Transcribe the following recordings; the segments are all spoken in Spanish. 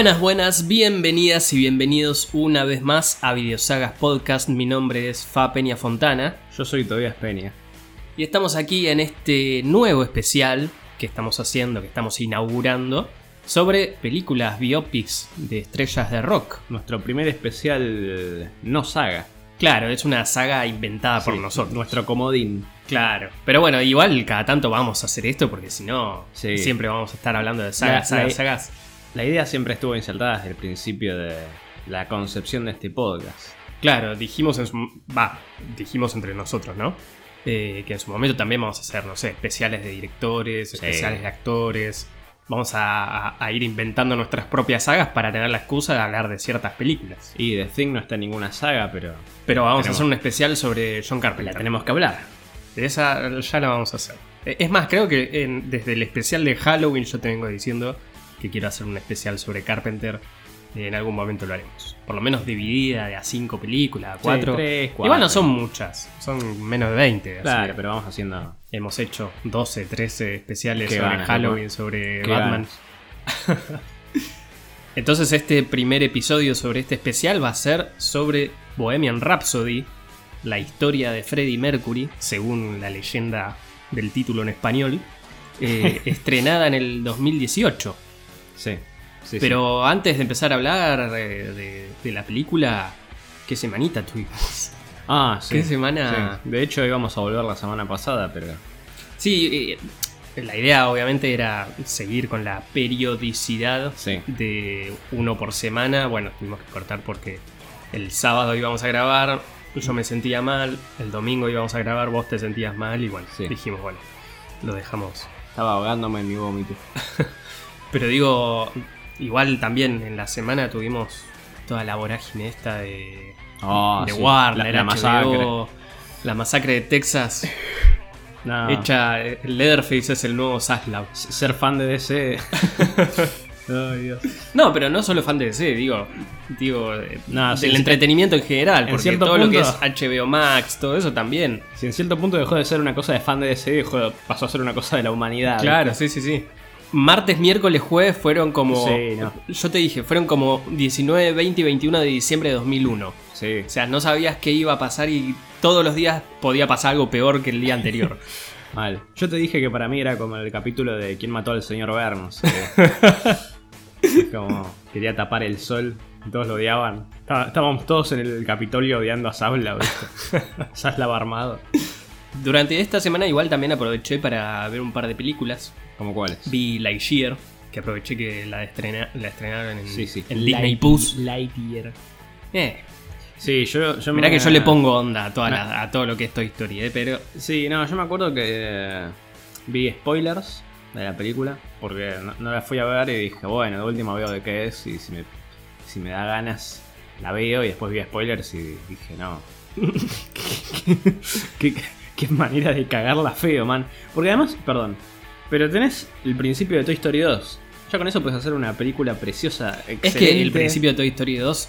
Buenas, buenas, bienvenidas y bienvenidos una vez más a Videosagas Podcast. Mi nombre es Fa Peña Fontana Yo soy Tobias Peña. y estamos aquí en este nuevo especial que estamos haciendo, que estamos inaugurando, sobre películas biopics de estrellas de rock. Nuestro primer especial no saga. Claro, es una saga inventada por nosotros. Nuestro comodín. Claro, pero bueno, igual cada tanto vamos a hacer esto porque si no, Sí. siempre vamos a estar hablando de sagas, La- sagas, la- sagas. La idea siempre estuvo insertada desde el principio de la concepción de este podcast. Claro, dijimos en su. Va, dijimos entre nosotros, ¿no? Eh, que en su momento también vamos a hacer, no sé, especiales de directores, Sí. especiales de actores. Vamos a, a- a ir inventando nuestras propias sagas para tener la excusa de hablar de ciertas películas. Y The Thing no está en ninguna saga, pero Pero vamos a hacer un especial sobre John Carpenter. la tenemos que hablar. De esa ya la vamos a hacer. Eh, Es más, creo que en- desde el especial de Halloween yo te vengo diciendo que quiero hacer un especial sobre Carpenter. Eh, En algún momento lo haremos. Por lo menos dividida de a cinco películas, a Sí, cuatro. tres, cuatro. Igual no son muchas, son menos de 20. así Claro, pero vamos haciendo. Hemos hecho 12, 13 especiales Qué sobre ganas, Halloween, ¿no? sobre Qué Batman. Entonces este primer episodio sobre este especial va a ser sobre Bohemian Rhapsody, la historia de Freddie Mercury, según la leyenda del título en español, eh, estrenada en el 2018. Sí. sí, Pero antes de empezar a hablar eh, de, de la película, ¿qué semanita tuvimos? Ah, sí. ¿Qué semana? Sí. De hecho, íbamos a volver la semana pasada, pero. Sí, eh, la idea obviamente era seguir con la periodicidad de uno por semana. Bueno, tuvimos que cortar porque el sábado íbamos a grabar, yo me sentía mal, el domingo íbamos a grabar, vos te sentías mal y bueno, dijimos, bueno, lo dejamos. Estaba ahogándome en mi vómito. Pero digo, igual también en la semana tuvimos toda la vorágine esta de, Ah, de sí. Warner, La, la HBO, masacre. la masacre de Texas, No. hecha, Leatherface es el nuevo Zaslav. Ser fan de DC. Dios. No, pero no solo fan de DC, digo, digo eh, No, del sí. entretenimiento en general, En porque cierto todo lo que es HBO Max, todo eso también. Si en cierto punto dejó de ser una cosa de fan de DC, dejó, pasó a ser una cosa de la humanidad. Claro, sí, sí, sí. Martes, miércoles, jueves fueron como. Sí, no. Yo te dije, fueron como 19, 20 y 21 de diciembre de 2001. Sí. O sea, no sabías qué iba a pasar y todos los días podía pasar algo peor que el día anterior. Mal. Yo te dije que para mí era como el capítulo de ¿Quién mató al señor Burns? como quería tapar el sol. Todos lo odiaban. Estábamos todos en el Capitolio odiando a Sabla. Zaslav armado. Durante esta semana, igual también aproveché para ver un par de películas. ¿Cómo cuáles? Vi Lightyear, que aproveché que la, estrena- la estrenaron en, Sí, sí. en Disney Light- Plus. Lightyear. Eh, Sí, yo, yo Mirá me- que yo le pongo onda a, toda No. la- a todo lo que es Toy Story, ¿eh? pero Sí, no, yo me acuerdo que eh, vi spoilers de la película porque no, no la fui a ver y dije, bueno, de última veo de qué es y si me, si me da ganas la veo y después vi spoilers y dije, no. qué, qué- qué manera de cagarla feo, man. Porque además, perdón, pero tenés el principio de Toy Story 2. Ya con eso puedes hacer una película preciosa, excelente. es que el principio de Toy Story 2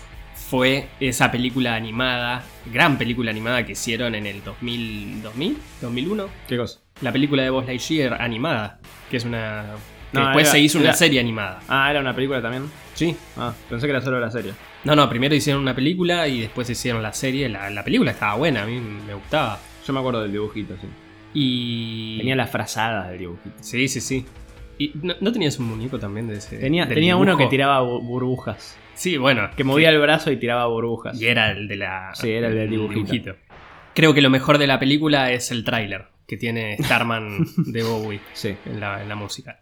fue esa película animada, gran película animada que hicieron en el 2000, 2000, 2001. ¿Qué cosa? La película de Buzz Lightyear animada, que es una... que No, después era- se hizo una era- serie animada. Ah, era una película también. Sí. Ah, pensé que era solo la serie. No, no, primero hicieron una película y después hicieron la serie. La, la película estaba buena, a mí me gustaba. Yo me acuerdo del dibujito, sí. Y... Tenía las frazadas del dibujito. Sí, sí, sí. ¿Y no, no tenías un muñeco también de ese? Tenía, tenía uno que tiraba bu- burbujas. Sí, bueno. Que movía el brazo y tiraba burbujas. Y era el de la. Sí, era el del dibujito. Creo que lo mejor de la película es el tráiler que tiene Starman de Bowie Sí. en la, en la música.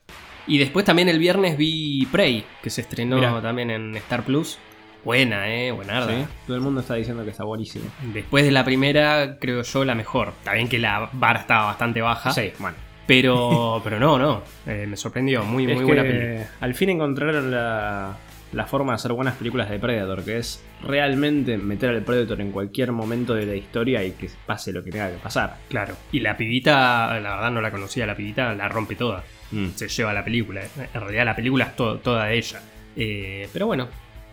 Y después también el viernes vi Prey, que se estrenó Mirá. también en Star Plus. Buena, eh, buenarda. Sí, Todo el mundo está diciendo que está buenísimo. Después de la primera, creo yo la mejor. Está bien que la vara estaba bastante baja. Sí, bueno. Pero, pero no, no. Eh, me sorprendió. Muy, muy buena película. al fin encontraron la, la forma de hacer buenas películas de Predator, que es realmente meter al Predator en cualquier momento de la historia y que pase lo que tenga que pasar. Claro. Y la pibita, la verdad no la conocía, la pibita la rompe toda. Mm. Se lleva la película. En realidad la película es to- toda de ella. Eh, pero bueno,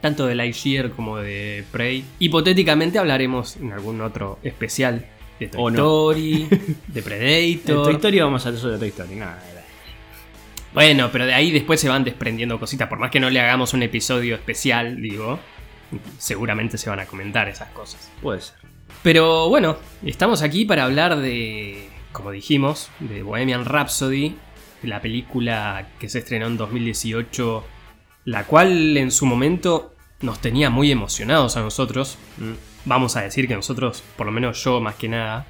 tanto de Lightyear como de Prey. Hipotéticamente hablaremos en algún otro especial de Toy no. Story, de Predator. Toy Story vamos a hacer eso de Toy Story. Nada, nada. Bueno, pero de ahí después se van desprendiendo cositas. Por más que no le hagamos un episodio especial, digo, seguramente se van a comentar esas cosas. Puede ser. Pero bueno, estamos aquí para hablar de, como dijimos, de Bohemian Rhapsody, la película que se estrenó en 2018, la cual en su momento nos tenía muy emocionados a nosotros. Mm. Vamos a decir que nosotros, por lo menos yo más que nada,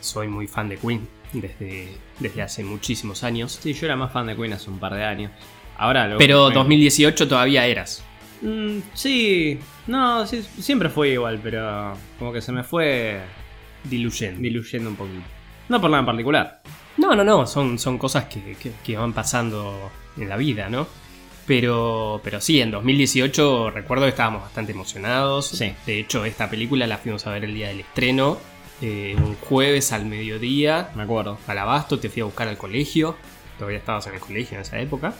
soy muy fan de Queen desde, desde hace muchísimos años. Sí, yo era más fan de Queen hace un par de años. Ahora lo Pero me- 2018 todavía eras. Mm, sí, no, sí, siempre fue igual, pero como que se me fue Diluyendo. diluyendo un poquito. No por nada en particular. No, no, no, son, son cosas que, que- que van pasando en la vida, ¿no? Pero, pero sí, en 2018 recuerdo que estábamos bastante emocionados. Sí. De hecho, esta película la fuimos a ver el día del estreno, eh, un jueves al mediodía, Me acuerdo. al abasto, te fui a buscar al colegio, todavía estabas en el colegio en esa época,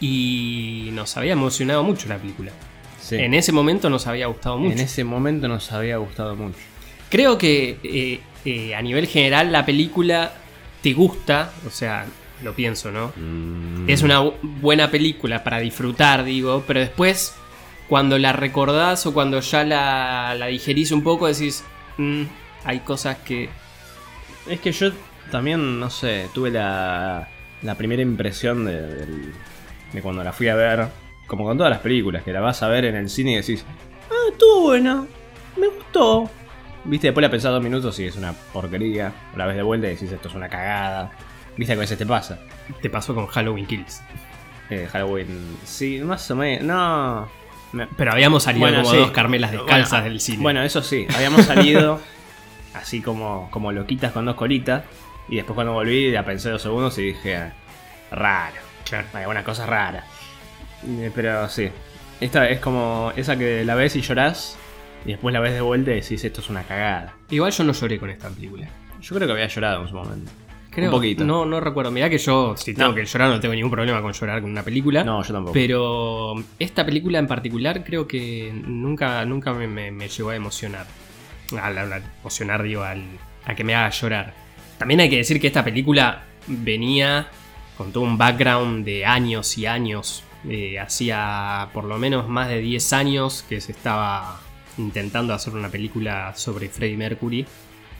y nos había emocionado mucho la película. Sí. En ese momento nos había gustado mucho. En ese momento nos había gustado mucho. Creo que eh, eh, a nivel general la película te gusta, o sea, lo pienso, ¿no? Mm. Es una bu- buena película para disfrutar, digo, pero después, cuando la recordás o cuando ya la, la digerís un poco, decís, "Mm, hay cosas que... Es que yo también, no sé, tuve la, la primera impresión de, de cuando la fui a ver, como con todas las películas, que la vas a ver en el cine y decís, ah, estuvo buena, me gustó. Viste, después la pensás dos minutos y es una porquería. La ves de vuelta y decís, esto es una cagada. Viste que a veces te pasa. Te pasó con Halloween Kills. Eh, Halloween, sí, más o menos, no. Pero habíamos salido Bueno, como sí. dos carmelas descalzas Bueno, del cine. Bueno, eso sí, habíamos salido así como, como loquitas con dos colitas. Y después cuando volví la pensé dos segundos y dije, "Ah, raro. Claro. Hay alguna cosa rara. Eh, Pero sí. Esta es como esa que la ves y llorás. Y después la ves de vuelta y decís, esto es una cagada. Igual yo no lloré con esta película. Yo creo que había llorado en su momento. Creo, Un poquito. No, no recuerdo. Mirá que yo, si tengo No. que llorar, no tengo ningún problema con llorar con una película. No, yo tampoco. Pero esta película en particular creo que nunca, nunca me, me- me llegó a emocionar. Al, al- emocionar, digo, al- a que me haga llorar. También hay que decir que esta película venía con todo un background de años y años. Eh, hacía por lo menos más de 10 años que se estaba intentando hacer una película sobre Freddie Mercury.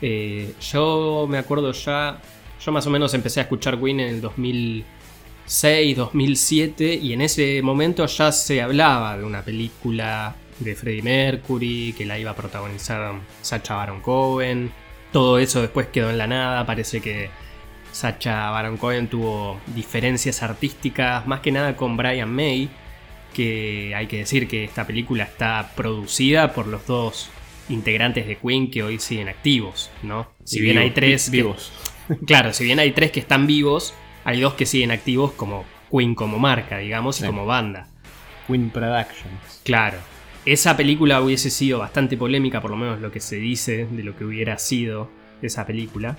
Eh, yo me acuerdo ya, yo más o menos empecé a escuchar Queen en el 2006, 2007 y en ese momento ya se hablaba de una película de Freddie Mercury que la iba a protagonizar Sacha Baron Cohen. Todo eso después quedó en la nada, parece que Sacha Baron Cohen tuvo diferencias artísticas más que nada con Brian May, que hay que decir que esta película está producida por los dos integrantes de Queen que hoy siguen activos, ¿no? Si bien hay tres vivos. Claro, si bien hay tres que están vivos, hay dos que siguen activos como Queen como marca, digamos, y como banda. Queen Productions. Claro. Esa película hubiese sido bastante polémica, por lo menos lo que se dice de lo que hubiera sido esa película.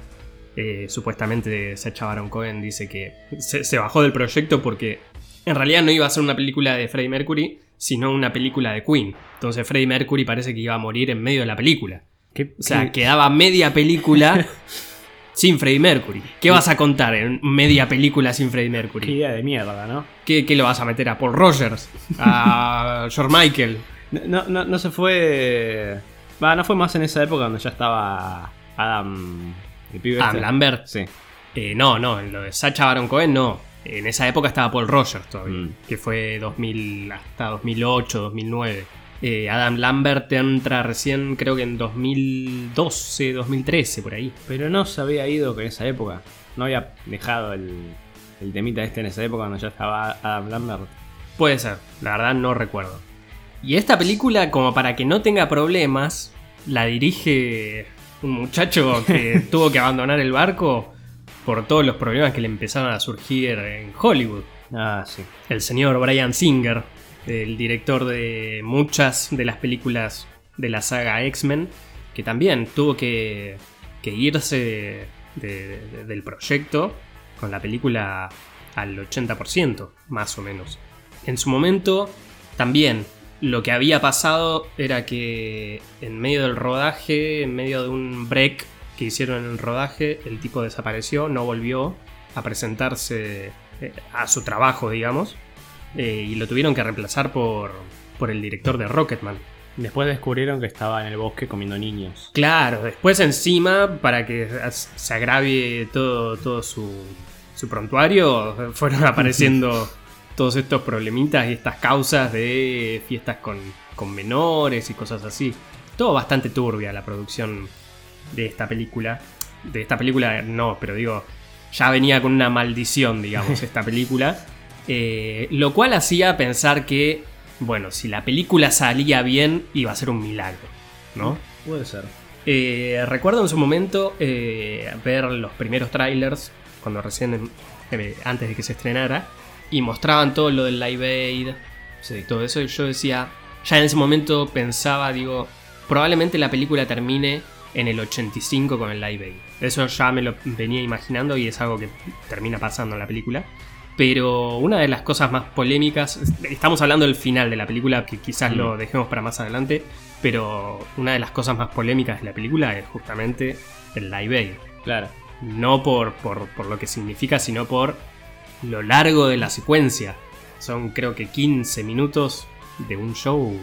Eh, supuestamente Sacha Baron Cohen dice que se, se bajó del proyecto porque en realidad no iba a ser una película de Freddie Mercury, sino una película de Queen. Entonces Freddie Mercury parece que iba a morir en medio de la película. ¿Qué, O sea, qué- quedaba media película sin Freddie Mercury. ¿Qué vas a contar en media película sin Freddie qué Mercury? idea de mierda, ¿no? ¿Qué, qué lo vas a meter a Paul Rogers? ¿A George Michael? No, no, no se fue. Va, no fue más en esa época donde ya estaba Adam. El pibe ¿A este. Lambert? Sí. Eh, no, no, en lo de Sacha Baron Cohen no. En esa época estaba Paul Rogers todavía, Mm. que fue 2000 hasta 2008, 2009. Eh, Adam Lambert entra recién, creo que en 2012, 2013, por ahí. Pero no se había ido en esa época. No había dejado el, el temita este en esa época cuando ya estaba Adam Lambert. Puede ser, la verdad no recuerdo. Y esta película, como para que no tenga problemas, la dirige un muchacho que tuvo que abandonar el barco por todos los problemas que le empezaron a surgir en Hollywood. Ah, sí. El señor Brian Singer, el director de muchas de las películas de la saga X-Men, que también tuvo que, irse de- de- del proyecto con la película al 80%, más o menos. En su momento, también lo que había pasado era que en medio del rodaje, en medio de un break que hicieron en el rodaje, el tipo desapareció, no volvió a presentarse eh, a su trabajo, digamos, eh, y lo tuvieron que reemplazar por, por el director de Rocketman. Después descubrieron que estaba en el bosque comiendo niños. Claro, después encima, para que se agravie todo, todo su, su prontuario, fueron apareciendo todos estos problemitas y estas causas de fiestas con, con menores y cosas así. Todo bastante turbia la producción de esta película. De esta película no, pero digo, ya venía con una maldición, digamos, esta película. Eh, lo cual hacía pensar que, bueno, si la película salía bien, iba a ser un milagro, ¿no? Puede ser. Eh, recuerdo en su momento eh, ver los primeros trailers, cuando recién, antes de que se estrenara, y mostraban todo lo del Live Aid, Sí. todo eso, y yo decía, ya en ese momento pensaba, digo, probablemente la película termine en el 85 con el Live Aid. Eso ya me lo venía imaginando y es algo que termina pasando en la película. Pero una de las cosas más polémicas, estamos hablando del final de la película, que quizás lo dejemos para más adelante, pero una de las cosas más polémicas de la película es justamente el Live Aid. Claro. No por, por, por lo que significa, sino por lo largo de la secuencia. Son creo que 15 minutos de un show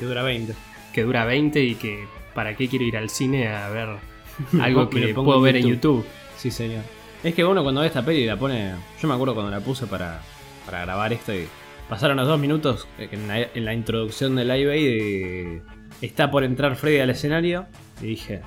que dura 20. que dura 20 y que para qué quiero ir al cine a ver algo que puedo ver en. YouTube. Sí, señor. Es que uno cuando ve esta peli y la pone. Yo me acuerdo cuando la puse para, para grabar esto y pasaron los dos minutos en la, en la introducción del live Aid, eh, está por entrar Freddy al escenario y dije.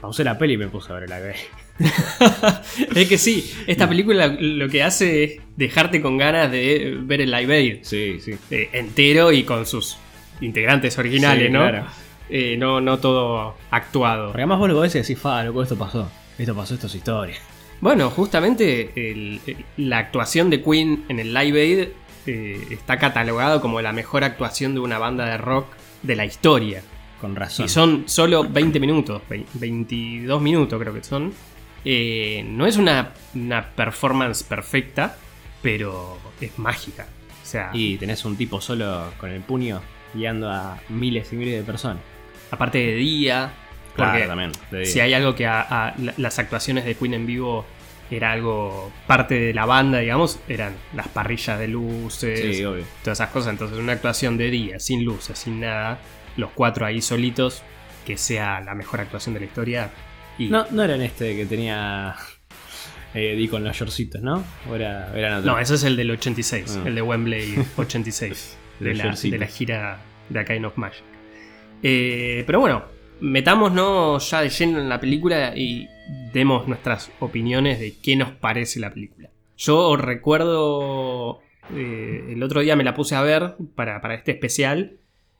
Pausé la peli y me puse a ver el live Aid. es que sí, esta película lo que hace es dejarte con ganas de ver el Live Aid Sí, sí. eh, entero y con sus integrantes originales, Sí, ¿no? claro. Eh, ¿no? No todo actuado. Porque además vos lo ves y decís, fa, loco, esto pasó. Esto pasó, esto es historia. Bueno, justamente el- el- la actuación de Queen en el Live Aid eh, está catalogado como la mejor actuación de una banda de rock de la historia. Con razón. Y son solo 20 minutos, ve- 22 minutos creo que son. Eh, no es una, una performance perfecta, pero es mágica. O sea, Y tenés un tipo solo con el puño guiando a miles y miles de personas. aparte de día, Claro, porque también. si hay algo que a, a la- las actuaciones de Queen en vivo era algo parte de la banda, digamos, eran las parrillas de luces, Sí, obvio. todas esas cosas. Entonces, una actuación de día, sin luces, sin nada, los cuatro ahí solitos, que sea la mejor actuación de la historia. Y No, no era en este que tenía eh, Di con los shortcitos, ¿no? O era, otro. No, ese es el del 86, Ah. el de Wembley 86, de, la, de la gira de Kind of Magic. Eh, pero bueno, metámonos ya de lleno en la película y demos nuestras opiniones de qué nos parece la película. Yo recuerdo, eh, el otro día me la puse a ver para, para este especial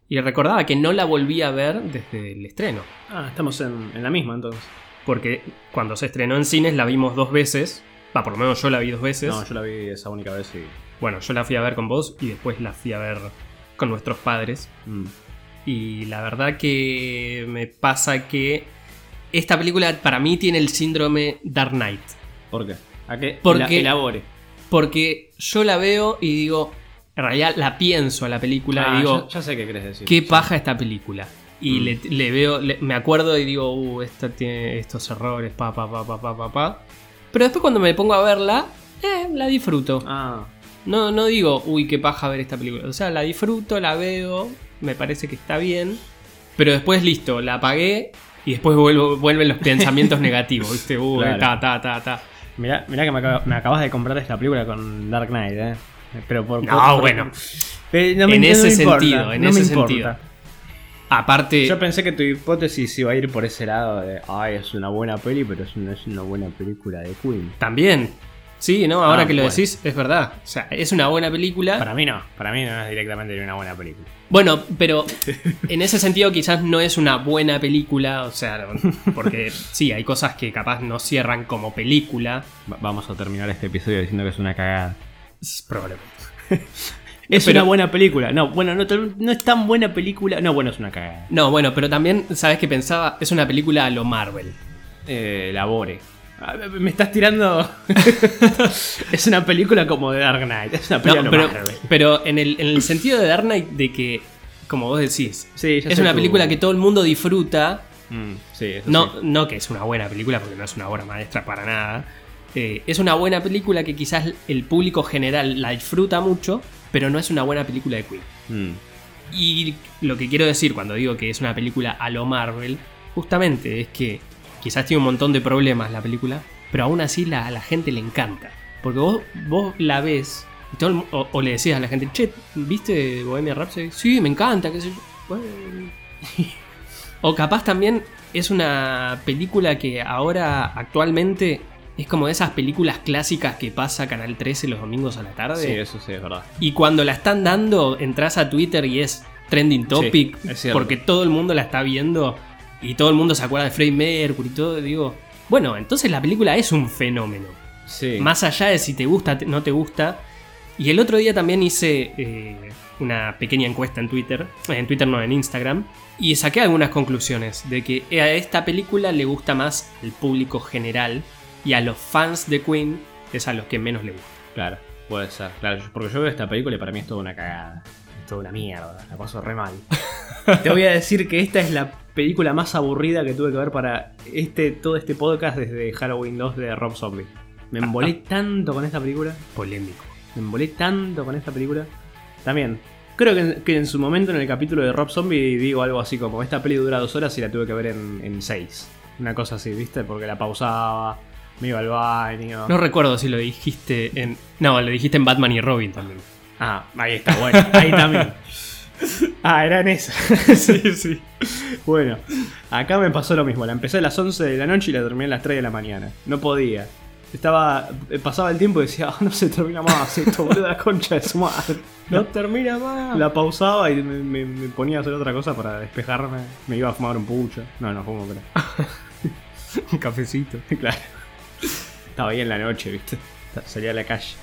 y recordaba que no la volví a ver desde el estreno. Ah, estamos en, en la misma entonces. Porque cuando se estrenó en cines la vimos dos veces. Va, por lo menos yo la vi dos veces. No, yo la vi esa única vez y. Bueno, yo la fui a ver con vos y después la fui a ver con nuestros padres. mm, Y la verdad que me pasa que esta película para mí tiene el síndrome Dark Knight. ¿Por qué? ¿A qué? Porque- Ela- elabore. Porque yo la veo y digo, en realidad la pienso a la película Ah, y digo, ya, ya sé qué querés decir. qué paja esta película. Y Mm. le, le veo, le- me acuerdo y digo, uh, esta tiene estos errores, pa, pa, pa, pa, pa, pa, pa. Pero después cuando me pongo a verla, eh, la disfruto. Ah, No, no digo, uy, qué paja ver esta película. O sea, la disfruto, la veo, me parece que está bien. Pero después, listo, la apagué y después vuelvo, vuelven los pensamientos negativos, ¿viste? Uy, Claro. ta, ta, ta, ta. mirá, mirá que me, acaba- me acabas de comprar esta película con Dark Knight, ¿eh? Pero por. No, por- bueno. Eh, no me- En no ese me importa, sentido, en no ese sentido. Aparte, Yo pensé que tu hipótesis iba a ir por ese lado de, ay, es una buena peli, pero es una, es una buena película de Queen. también. Sí, ¿no? Ahora Ah, que lo bueno. decís, es verdad. O sea, es una buena película. Para mí no, para mí no es directamente una buena película. Bueno, pero en ese sentido quizás no es una buena película, o sea, porque sí, hay cosas que capaz no cierran como película, Va- vamos a terminar este episodio diciendo que es una cagada. es probablemente. Es Pero- una buena película. No, bueno, no, no es tan buena película. No, bueno, es una cagada. No, bueno, pero también, ¿sabes qué pensaba? Es una película a lo Marvel. Eh, labore. Ah, Me estás tirando. es una película como de Dark Knight. Es una película No, pero, pero en, el, en el sentido de Dark Knight, de que, como vos decís, Sí, es una película que todo el mundo disfruta. Mm, sí, eso No, sí. no que es una buena película, porque no es una obra maestra para nada. eh, es una buena película que quizás el público general la disfruta mucho, pero no es una buena película de Queen. Mm. Y lo que quiero decir cuando digo que es una película a lo Marvel, justamente es que quizás tiene un montón de problemas la película, pero aún así la, a la gente le encanta. Porque vos, vos la ves y todo el o, o le decías a la gente, che, ¿viste Bohemia Rhapsody? Sí, me encanta, qué sé yo. Bueno. o capaz también es una película que ahora actualmente es como de esas películas clásicas que pasa Canal 13 los domingos a la tarde. Sí, eso sí, es verdad. Y cuando la están dando, entras a Twitter y es trending topic. Sí, es cierto. porque todo el mundo la está viendo y todo el mundo se acuerda de Freddie Mercury y todo. Digo, bueno, entonces la película es un fenómeno. Sí. Más allá de si te gusta o no te gusta. Y el otro día también hice eh, una pequeña encuesta en Twitter. eh, En Twitter no, en Instagram. Y saqué algunas conclusiones de que a esta película le gusta más al público general. Y a los fans de Queen es a los que menos le gusta. Claro, puede ser. Claro, porque yo veo esta película y para mí es toda una cagada. Es toda una mierda. La paso re mal. Te voy a decir que esta es la película más aburrida que tuve que ver para este, todo este podcast desde Halloween 2 de Rob Zombie. Me embolé tanto con esta película. Polémico. Me embolé tanto con esta película. También, creo que en, que en su momento en el capítulo de Rob Zombie digo algo así como: Esta peli dura dos horas y la tuve que ver en, en seis. Una cosa así, ¿viste? Porque la pausaba, me iba al baño. No recuerdo si lo dijiste en. No, lo dijiste en Batman y Robin también. Ah, ahí está, bueno, ahí también. Ah, era en esa. sí, sí. Bueno, acá me pasó lo mismo. La empecé a las 11 de la noche y la terminé a las 3 de la mañana. No podía. Estaba. eh, Pasaba el tiempo y decía, "Ah, no se termina más esto, boludo, la concha de su madre. No termina más. La pausaba y me, me- me ponía a hacer otra cosa para despejarme. Me iba a fumar un pucho. No, no fumo, pero. Un cafecito. claro. Estaba ahí en la noche, ¿viste? Salía a la calle.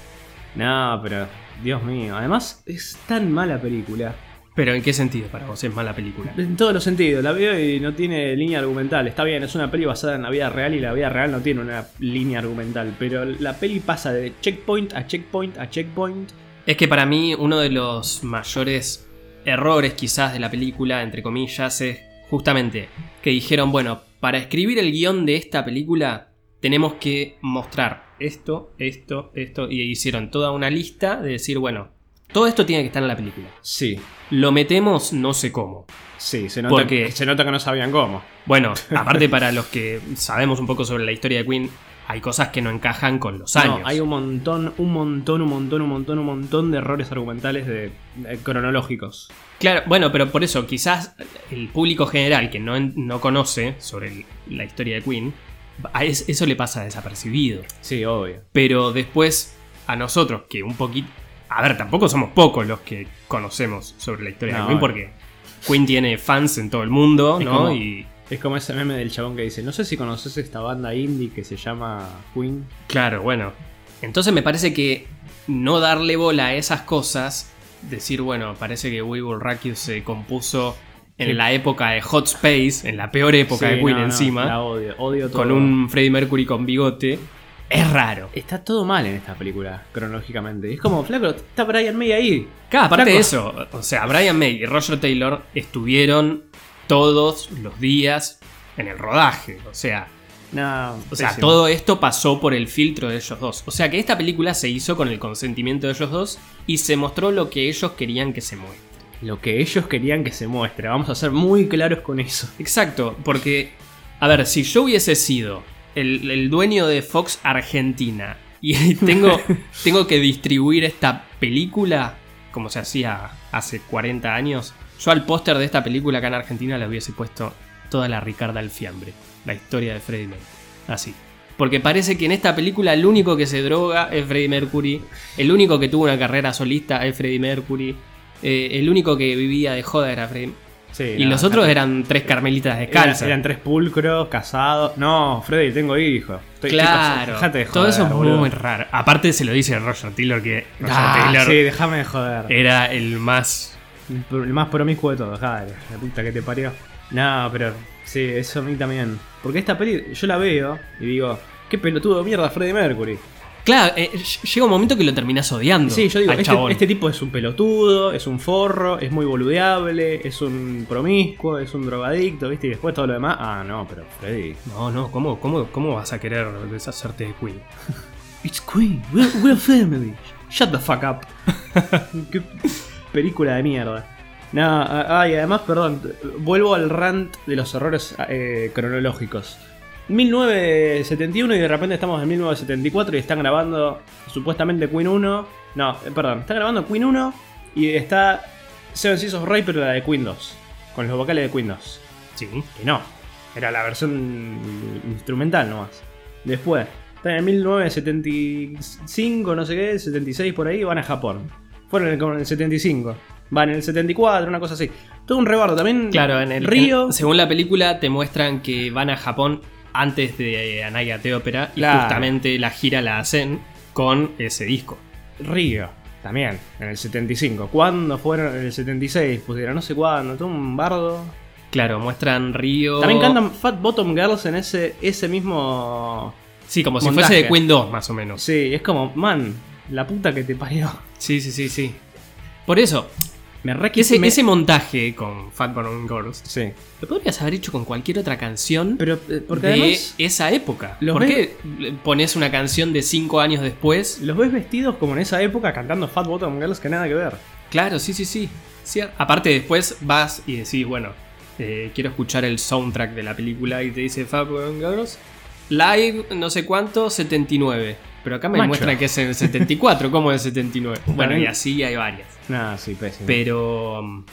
No, pero. Dios mío. Además, es tan mala película. Pero ¿en qué sentido para vos es mala película? En todos los sentidos, la veo y no tiene línea argumental. Está bien, es una peli basada en la vida real y la vida real no tiene una línea argumental. Pero la peli pasa de checkpoint a checkpoint a checkpoint. Es que para mí uno de los mayores errores quizás de la película, entre comillas, es justamente que dijeron, bueno, para escribir el guion de esta película tenemos que mostrar esto, esto, esto, y hicieron toda una lista de decir, bueno, todo esto tiene que estar en la película. Sí, Lo metemos no sé cómo. sí, se nota, Porque- que, se nota que no sabían cómo. Bueno, aparte para los que sabemos un poco sobre la historia de Queen, hay cosas que no encajan con los No, años. hay un montón, un montón, un montón, un montón, un montón de errores argumentales de, de cronológicos. Claro, bueno, pero por eso, quizás el público general que no, no conoce sobre el- la historia de Queen, a es- eso le pasa desapercibido. Sí, obvio. Pero después, a nosotros, que un poquito. A ver, tampoco somos pocos los que conocemos sobre la historia No, de Queen, obvio. porque Queen tiene fans en todo el mundo, ¿no? como- Y Es como ese meme del chabón que dice, no sé si conoces esta banda indie que se llama Queen. claro, bueno. Entonces me parece que no darle bola a esas cosas, decir, bueno, parece que We Will Rock You se compuso en Sí. la época de Hot Space, en la peor época Sí, de Queen no, no, encima. la odio, odio todo. con un Freddie Mercury con bigote. Es raro. Está todo mal en esta película, cronológicamente. Es como, flaco, está Brian May ahí. Cada aparte de eso, o sea, Brian May y Roger Taylor estuvieron todos los días en el rodaje. O sea, No, o sea pésimo. todo esto pasó por el filtro de ellos dos. O sea que esta película se hizo con el consentimiento de ellos dos y se mostró lo que ellos querían que se muestre. Lo que ellos querían que se muestre. Vamos a ser muy claros con eso. Exacto, porque, a ver, si yo hubiese sido el, el dueño de Fox Argentina y tengo, tengo que distribuir esta película, como se hacía hace 40 años, yo al póster de esta película acá en Argentina le hubiese puesto toda la Ricarda Alfiambre, la historia de Freddie Mercury. Así. Porque parece que en esta película el único que se droga es Freddie Mercury, el único que tuvo una carrera solista es Freddie Mercury, eh, el único que vivía de joda era Freddie Sí, y no, los otros eran tres carmelitas Eran, descalzas. eran tres pulcros, casados. No, Freddy, tengo hijo. Estoy- claro. Dejate de todo eso es joder, boludo. muy raro. Aparte se lo dice Roger Taylor que Roger Ah, Taylor sí, déjame de joder. era el más El más promiscuo de todos, dale, la puta que te parió. No, pero sí, eso a mí también. Porque esta peli yo la veo y digo, qué pelotudo de mierda Freddie Mercury. Claro, eh, ll- llega un momento que lo terminás odiando. Sí, yo digo, este, este tipo es un pelotudo, es un forro, es muy boludeable, es un promiscuo, es un drogadicto, ¿viste? Y después todo lo demás. Ah, no, pero Freddy. No, no, ¿cómo, cómo, ¿cómo vas a querer deshacerte de Queen? It's Queen, we're, we're family. Shut the fuck up. Qué película de mierda. No, ah, ah, y además, perdón, vuelvo al rant de los errores eh, cronológicos. 1971 y de repente estamos en 1974 y están grabando supuestamente Queen 1. No, eh, perdón, están grabando Queen 1 y está Seven Seas of Ray, pero la de Queen 2. Con los vocales de Queen 2. Sí. Que no, era la versión instrumental nomás. Después, están en 1975, no sé qué, 76 por ahí, van a Japón. Fueron en el, el 75. Van en el 74, una cosa así. Todo un rebardo. También Claro, en el Río. en- según la película te muestran que van a Japón antes de Anaya The Opera y justamente la gira la hacen con ese disco. Río, también, en el 75. ¿Cuándo fueron? En el 76, pusieron, no sé cuándo, todo un bardo. Claro, muestran Río. También cantan Fat Bottom Girls en ese, ese mismo. Sí, como si montaje. fuese de Queen 2, más o menos. Sí, es como, man, la puta que te parió. Sí, sí, sí, sí. Por eso, Me re ese, me- ese montaje con Fat Bottom Girls Sí. lo podrías haber hecho con cualquier otra canción Pero, eh, porque de además. esa época. ¿Por ves- qué pones una canción de 5 años después? Los ves vestidos como en esa época cantando Fat Bottom Girls que nada que ver. Claro, sí, sí, sí. Aparte, después vas y decís, bueno, eh, quiero escuchar el soundtrack de la película y te dice Fab Girls. Live, no sé cuánto, 79. Pero acá me Macho. muestra que es en el 74, ¿cómo en el 79? Bueno, y así hay varias. Nada, sí, pésimo. Pero. um,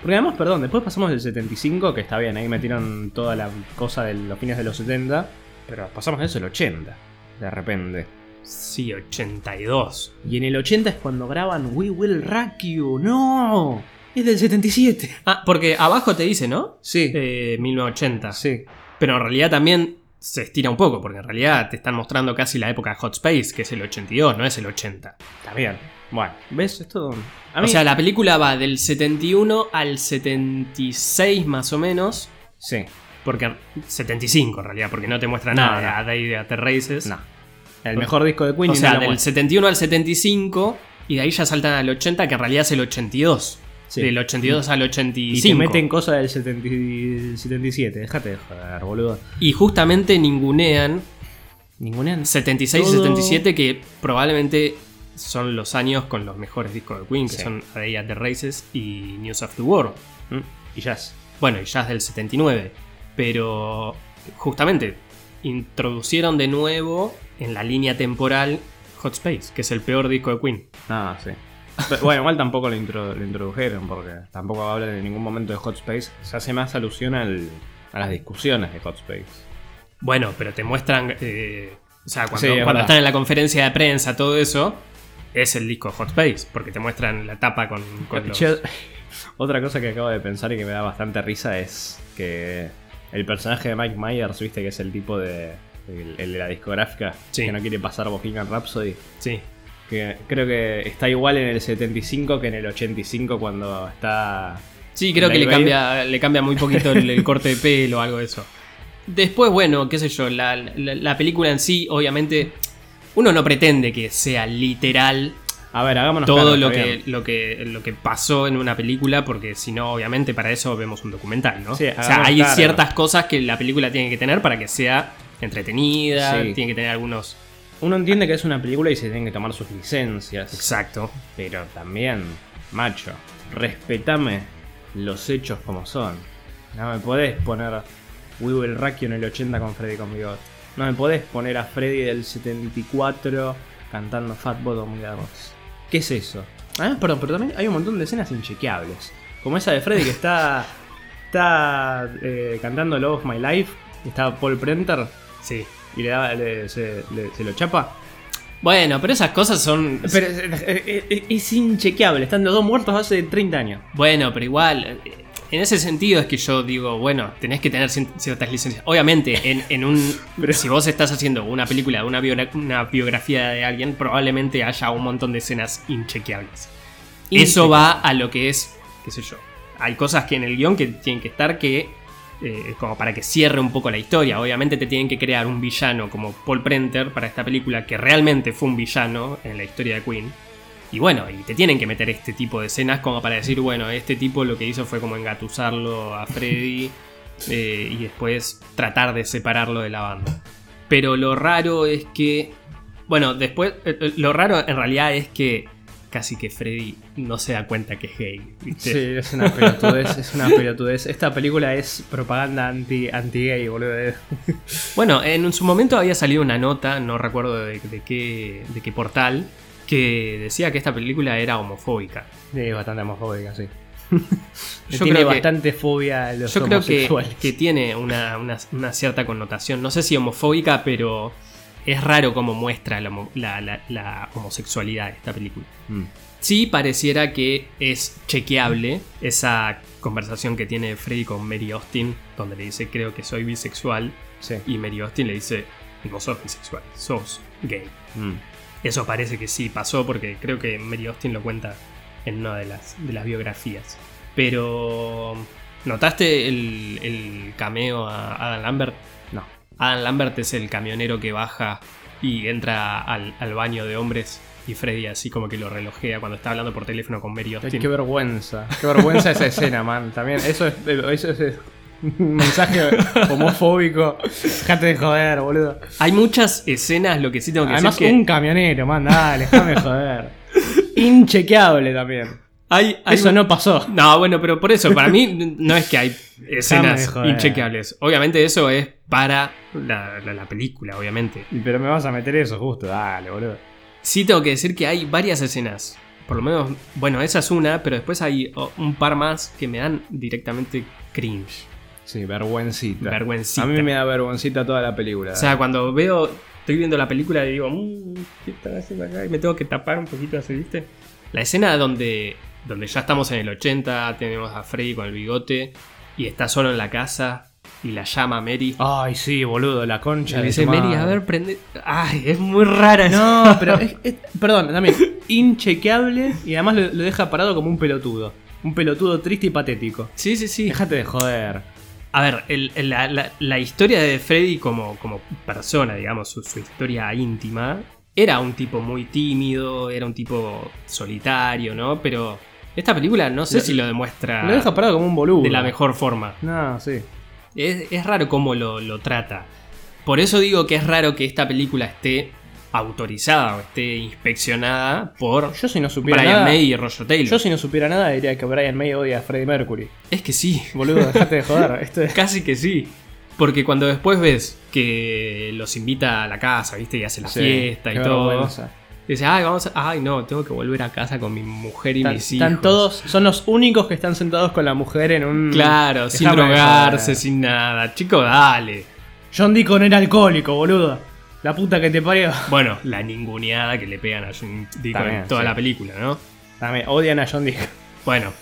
Porque además, perdón, después pasamos del 75, que está bien, ahí metieron toda la cosa de los fines de los 70, pero pasamos de eso al 80, de repente. Sí, 82. Y en el 80 es cuando graban We Will Rock You, no, es del 77. Ah, porque abajo te dice, ¿no? Sí, Eh, 1980. sí. Pero en realidad también se estira un poco, porque en realidad te están mostrando casi la época Hot Space, que es el 82, no es el 80. Está bien. Bueno, ¿ves? Esto... A O sea, la película va del 71 al 76 más o menos. Sí, Porque 75 en realidad, porque no te muestra No, nada no. A Day at the Races. no. El mejor disco de Queen O sea, del muestra. 71 al 75 y de ahí ya saltan al 80, que en realidad es el 82. Sí. Del 82 al Y 85. te meten cosas del 70 y- 77, déjate de joder, boludo. Y justamente ningunean Ninguna... 76 y Todo- 77, que probablemente son los años con los mejores discos de Queen, que Sí. son A Day at the Races y News of the World. Mm, Y jazz. Bueno, y es del 79. Pero justamente introducieron de nuevo en la línea temporal Hot Space, que es el peor disco de Queen. Ah, sí. Pero, bueno, igual tampoco lo, intro- lo introdujeron porque tampoco hablan en ningún momento de Hot Space. Se hace más alusión al- a las discusiones de Hot Space. Bueno, pero te muestran. eh, o sea, cuando, Sí, están en la conferencia de prensa, todo eso. Es el disco Hot Space, porque te muestran la tapa con, con los- Otra cosa que acabo de pensar y que me da bastante risa es que el personaje de Mike Myers, viste que es el tipo de. el, el de la discográfica Sí. que no quiere pasar Bohemian Rhapsody. Sí. Que creo que está igual en el 75 que en el 85 cuando está. Sí, creo que le cambia, le cambia muy poquito el, el corte de pelo o algo de eso. Después, bueno, qué sé yo, la, la- la película en sí, obviamente, uno no pretende que sea literal A ver, hagámonos todo lo que, lo, que, lo que pasó en una película, porque si no, obviamente, para eso vemos un documental, ¿no? Sí, o sea, hay claro. ciertas cosas que la película tiene que tener para que sea entretenida, Sí. tiene que tener algunos... Uno entiende que es una película y se tienen que tomar sus licencias. Exacto. Pero también, macho, respetame los hechos como son. No me podés poner We Will Rock You en el 80 con Freddy con. No me podés poner a Freddy del 74 cantando Fat Bottom Girls. ¿Qué es eso? Ah, perdón, pero también hay un montón de escenas inchequeables. Como esa de Freddy que está, está eh, cantando Love of My Life. y Está Paul Prenter Sí. Y le da, le- se, le- se lo chapa. Bueno, pero esas cosas son... Pero es, es- es- es inchequeable, están los dos muertos hace 30 años. Bueno, pero igual, eh, en ese sentido es que yo digo, bueno, tenés que tener ciertas licencias. Obviamente, en, en un. Pero- Si vos estás haciendo una película, una, una biografía de alguien, probablemente haya un montón de escenas inchequeables. Eso va a lo que es, qué sé yo. Hay cosas que en el guion que tienen que estar que eh, como para que cierre un poco la historia. Obviamente te tienen que crear un villano como Paul Prenter para esta película, que realmente fue un villano en la historia de Queen. Y bueno, y te tienen que meter este tipo de escenas como para decir, bueno, este tipo lo que hizo fue como engatusarlo a Freddy eh, y después tratar de separarlo de la banda. Pero lo raro es que, bueno, después, eh, lo raro en realidad es que casi que Freddy no se da cuenta que es gay. ¿viste? Sí, es una pelotudez, es una pelotudez. Esta película es propaganda anti, anti-gay, boludo. Bueno, en su momento había salido una nota, no recuerdo de, de qué, de qué portal, que decía que esta película era homofóbica. Sí, es bastante homofóbica, sí. Yo Tiene creo que- bastante fobia a los Yo creo que, que tiene una, una- una cierta connotación, no sé si homofóbica, pero es raro cómo muestra la, homo- la- la- la homosexualidad de esta película. Mm. Sí pareciera que es chequeable esa conversación que tiene Freddy con Mary Austin, donde le dice creo que soy bisexual, Sí. y Mary Austin le dice no sos bisexual, sos gay. Mm. Eso parece que sí pasó porque creo que Mary Austin lo cuenta en una de las, de las biografías. Pero, ¿notaste el, el cameo a Adam Lambert? Adam Lambert es el camionero que baja y entra al, al baño de hombres y Freddy así como que lo relojea cuando está hablando por teléfono con Mary Austin. Qué vergüenza. Qué vergüenza esa escena, man. También, eso es, eso es un mensaje homofóbico. Dejate de joder, boludo. Hay muchas escenas, lo que sí tengo que Además, decir que un camionero, man. Dale, déjame joder. Inchequeable también. Hay, hay Eso no pasó. No, bueno, pero por eso, para mí no es que hay escenas joder. inchequeables. Obviamente eso es para la, la- la película, obviamente. Pero me vas a meter eso justo. Dale, boludo. Sí tengo que decir que hay varias escenas. Por lo menos, bueno, esa es una, pero después hay oh, un par más que me dan directamente cringe. Sí, vergüencita. Vergüencita. A mí me da vergüencita toda la película. O sea, cuando veo, estoy viendo la película y digo, "Mm, ¿qué están haciendo acá? Y me tengo que tapar un poquito así, ¿viste? La escena donde, donde ya estamos en el 80, tenemos a Freddy con el bigote y está solo en la casa y la llama a Mary. Ay, sí, boludo, la y concha le dice, Mary, madre". a ver, prende. Ay, es muy rara No, pero es, es- perdón, también inchequeable y además lo, lo deja parado como un pelotudo. Un pelotudo triste y patético. Sí, sí, sí. Déjate de joder. A ver, el- el- la, la- la historia de Freddy como, como persona, digamos, su, su historia íntima, era un tipo muy tímido, era un tipo solitario, ¿no? Pero esta película no sé Lo- si lo demuestra Lo deja parado como un boludo. de la mejor forma. No, sí. Es, es raro cómo lo, lo trata. Por eso digo que es raro que esta película esté autorizada o esté inspeccionada por Yo si no supiera Brian nada. May y Roger Taylor. Yo si no supiera nada diría que Brian May odia a Freddie Mercury. Es que sí. Boludo, dejate de joder. Esto es... Casi que sí. Porque cuando después ves que los invita a la casa, ¿viste? Y hace la Sí, fiesta y todo. vergüenza. Dice, ay, vamos a... Ay, no, tengo que volver a casa con mi mujer y mis hijos. están todos, son los únicos que están sentados con la mujer en un. Claro, sin drogarse, sin nada. Chico, dale. John Deacon era alcohólico, boludo. La puta que te parió. Bueno, la ninguneada que le pegan a John Deacon También, en toda sí. la película, ¿no? Dame, odian a John Deacon. Bueno.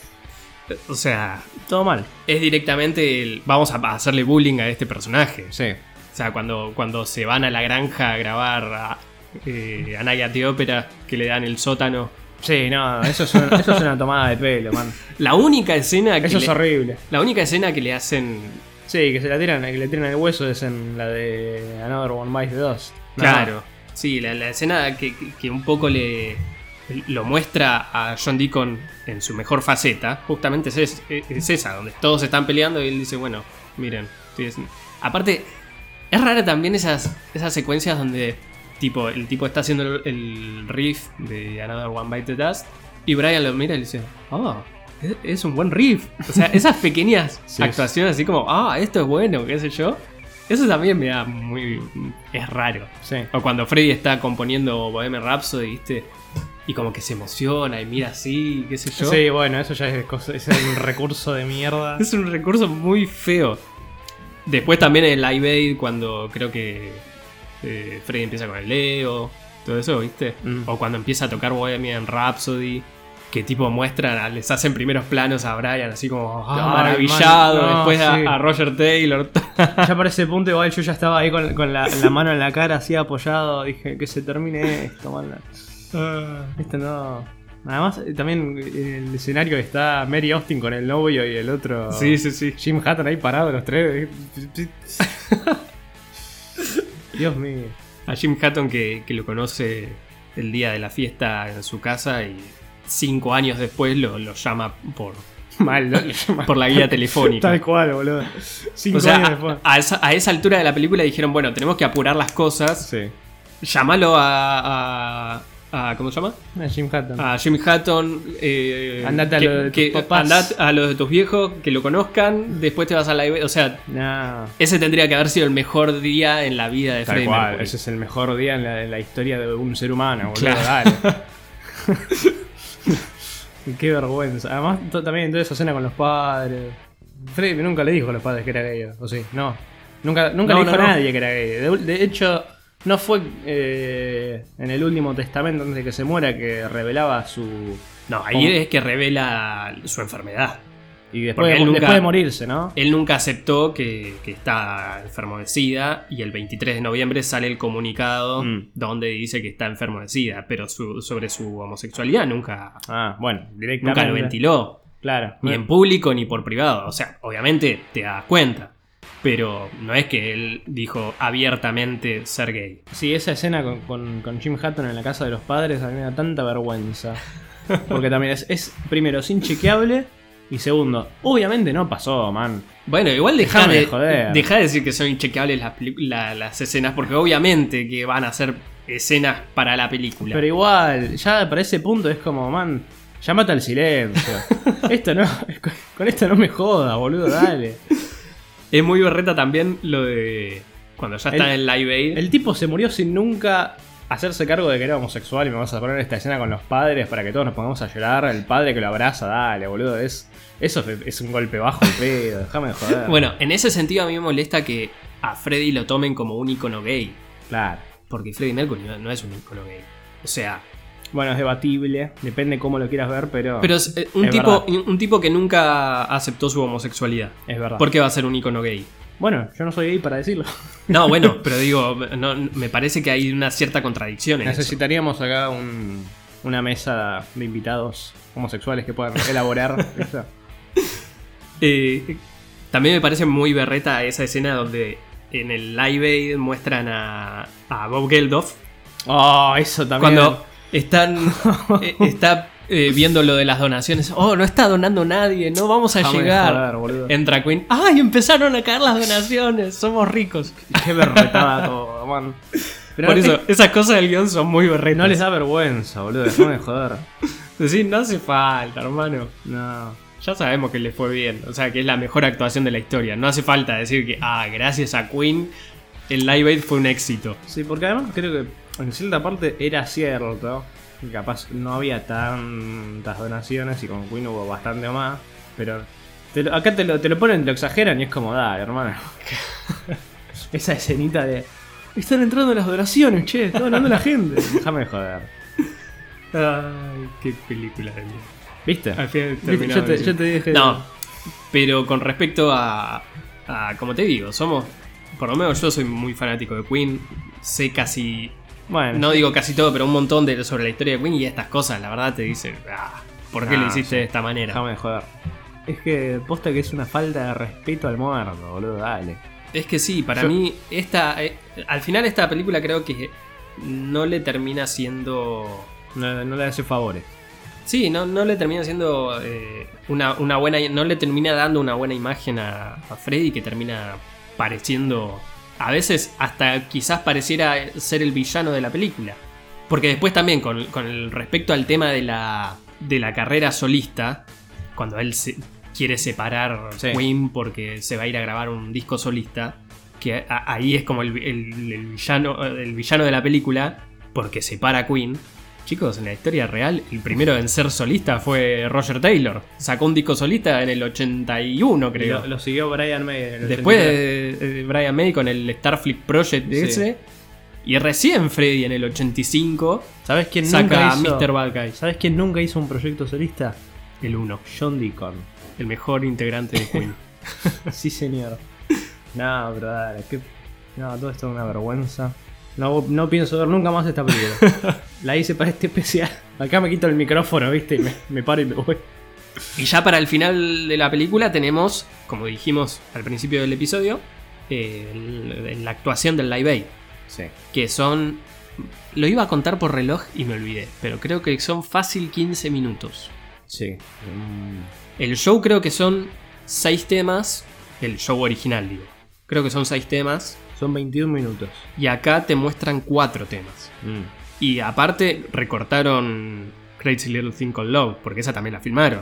O sea, Todo mal. es directamente el... Vamos a hacerle bullying a este personaje. Sí. O sea, cuando, cuando se van a la granja a grabar a, eh, a Night at the Opera, que le dan el sótano. Sí, no, eso es, un- eso es una tomada de pelo, man. La única escena que Eso es le, horrible. la única escena que le hacen Sí, que se la tiran, que le tiran el hueso es en la de Another One Bites the Dust. Claro. Sí, la, la escena que, que- que un poco le lo muestra a John Deacon en su mejor faceta, justamente es, es- es esa, donde todos están peleando y él dice, bueno, miren, estoy haciendo-". Aparte, es rara también esas, esas secuencias donde tipo, el tipo está haciendo el, el riff de Another One Bite the Dust y Brian lo mira y le dice, oh, es, es un buen riff. O sea, esas pequeñas Sí, actuaciones así como, ah, esto es bueno, qué sé yo. Eso también me da muy... es raro. Sí. O cuando Freddy está componiendo Bohemian Rhapsody, ¿viste? Y como que se emociona y mira así, qué sé yo. Sí, bueno, eso ya es, cosa- es un recurso de mierda. Es un recurso muy feo. Después también en Live Aid, cuando creo que eh, Freddy empieza con el Leo, todo eso, ¿viste? Mm. O cuando empieza a tocar Bohemian Rhapsody, que tipo muestran, les hacen primeros planos a Brian, así como ah, maravillado, man, no, después a- sí. a, Roger Taylor. Ya para ese punto igual yo ya estaba ahí con, con la, la mano en la cara así apoyado. Dije que se termine esto, man. Esto no. Además, eh, también en el escenario está Mary Austin con el novio y el otro. Sí, sí, sí. Jim Hatton ahí parado, los tres. Dios mío. A Jim Hatton que, que lo conoce el día de la fiesta en su casa y cinco años después lo, lo llama por, Mal, ¿no? por la guía telefónica. Tal cual, boludo. Cinco O sea, años después. a, a esa, a esa altura de la película dijeron, bueno, tenemos que apurar las cosas. Sí. Llámalo a, a- a- ¿Cómo se llama? A Jim Hatton. A Jim Hatton. eh, Andate a que- lo de tus que- papás. andate a los de tus viejos, que lo conozcan. Después te vas a la. O sea, No. ese tendría que haber sido el mejor día en la vida de Tal Freddie cual, Mercury. ese es el mejor día en la, en la historia de un ser humano, boludo. Claro. Dale. Qué vergüenza. Además, también en toda esa escena con los padres. Freddy nunca le dijo a los padres que era gay, ¿o sí? No. Nunca, nunca No, le dijo no, a no. nadie que era gay. De, de hecho, no fue eh, en el último testamento antes de que se muera que revelaba su. No, ahí ¿Cómo? es que revela su enfermedad. Y después, él nunca- después de morirse, ¿no? Él nunca aceptó que, que está enfermo de SIDA y el 23 de noviembre sale el comunicado Mm. donde dice que está enfermo de SIDA, pero su- sobre su homosexualidad nunca, Ah, bueno, directamente. nunca lo ventiló, Claro. ni en público ni por privado. O sea, obviamente te das cuenta, pero no es que él dijo abiertamente ser gay. Sí, esa escena con, con- con Jim Hatton en la casa de los padres a mí me da tanta vergüenza. Porque también es, es, primero, es inchequeable. Y segundo, obviamente no pasó, man. Bueno, igual deja de, de decir que son inchequeables las, la- las escenas, porque obviamente que van a ser escenas para la película. Pero igual, ya para ese punto es como, man, llámate al silencio. esto no, con esto no me joda, boludo, dale. Es muy berreta también lo de cuando ya está El- en Live Aid. El tipo se murió sin nunca hacerse cargo de que era homosexual y me vas a poner esta escena con los padres para que todos nos pongamos a llorar. El padre que lo abraza, dale, boludo. Es, eso es, un golpe bajo el pedo, déjame de joder. Bueno, en ese sentido a mí me molesta que a Freddy lo tomen como un icono gay. claro. Porque Freddie Mercury no, no es un icono gay. O sea, Bueno, es debatible, depende cómo lo quieras ver, pero, pero es eh, un, Es tipo, verdad. un tipo que nunca aceptó su homosexualidad. es verdad. ¿Por qué va a ser un icono gay? Bueno, yo no soy gay para decirlo. No, bueno, pero digo, no, me parece que hay una cierta contradicción en eso. Necesitaríamos acá un- una mesa de invitados homosexuales que puedan elaborar eso. Eh, también me parece muy berreta esa escena donde en el Live Aid muestran a, a Bob Geldof Oh, eso también. cuando están eh, está eh, viendo lo de las donaciones. Oh, no está donando nadie, no vamos a Déjame de llegar. joder. Entra Queen. ¡Ay! Empezaron a caer las donaciones. Somos ricos. Qué berretada todo, man. Pero Por no- eso, esas cosas del guion son muy berretas. no les da vergüenza, boludo. Déjame de joder. Decir, no hace falta, hermano. No. Ya sabemos que le fue bien. O sea, que es la mejor actuación de la historia. No hace falta decir que, ah, gracias a Queen, el Live Aid fue un éxito. Sí, porque además creo que en cierta parte era cierto. que Capaz no había tantas donaciones y con Queen hubo bastante más. Pero te lo- acá te lo, te lo ponen, te lo exageran y es como, dale, hermano. Esa escenita de. Están entrando las donaciones, che, está donando la gente. Déjame de joder. Ay, qué película de mierda. ¿Viste? Al final ¿Viste? Yo te, yo te dije. No, pero con respecto a, a, como te digo, somos, por lo menos yo soy muy fanático de Queen, sé casi, Bueno, no digo casi todo, pero un montón de, sobre la historia de Queen y estas cosas, la verdad te dicen, ah, ¿por qué Ah, lo hiciste de esta manera? déjame de joder. Es que posta que es una falta de respeto al muerto, boludo, dale. Es que sí, para Yo- mí, esta, eh, al final esta película creo que no le termina siendo... No, no le hace favores. Sí, no, no le termina siendo eh, una, una buena. No le termina dando una buena imagen a, a Freddy que termina pareciendo. A veces hasta quizás pareciera ser el villano de la película. Porque después también, con, con el respecto al tema de la, de la carrera solista, cuando él se quiere separar Sí. Queen porque se va a ir a grabar un disco solista, que a- ahí es como el, el- el villano, el villano de la película, porque separa a Queen. Chicos, en la historia real, el primero en ser solista fue Roger Taylor. Sacó un disco solista en el 81, Y creo. Lo, lo siguió Brian May. en el Después 83. de, de Brian May con el Starfleet Project de Sí. ese. Y recién Freddy en el 85 ¿Sabes quién saca nunca a hizo? Mr. Bad Guy. ¿Sabes quién nunca hizo un proyecto solista? El 1. John Deacon. El mejor integrante de Queen. sí, señor. No, pero dale, qué- No, todo esto es una vergüenza. No, no pienso ver nunca más esta película. la hice para este especial. Acá me quito el micrófono, ¿viste? Y me, me paro y me voy. Y ya para el final de la película tenemos, como dijimos al principio del episodio, eh, el- la actuación del Live Aid. Sí. Que son. Lo iba a contar por reloj y me olvidé. Pero creo que son fácil 15 minutos. Sí. Mm, El show creo que son 6 temas. El show original, digo. Creo que son 6 temas. Son 21 minutos. Y acá te muestran 4 temas. Mm. Y aparte recortaron Crazy Little Thing Called Love. Porque esa también la filmaron.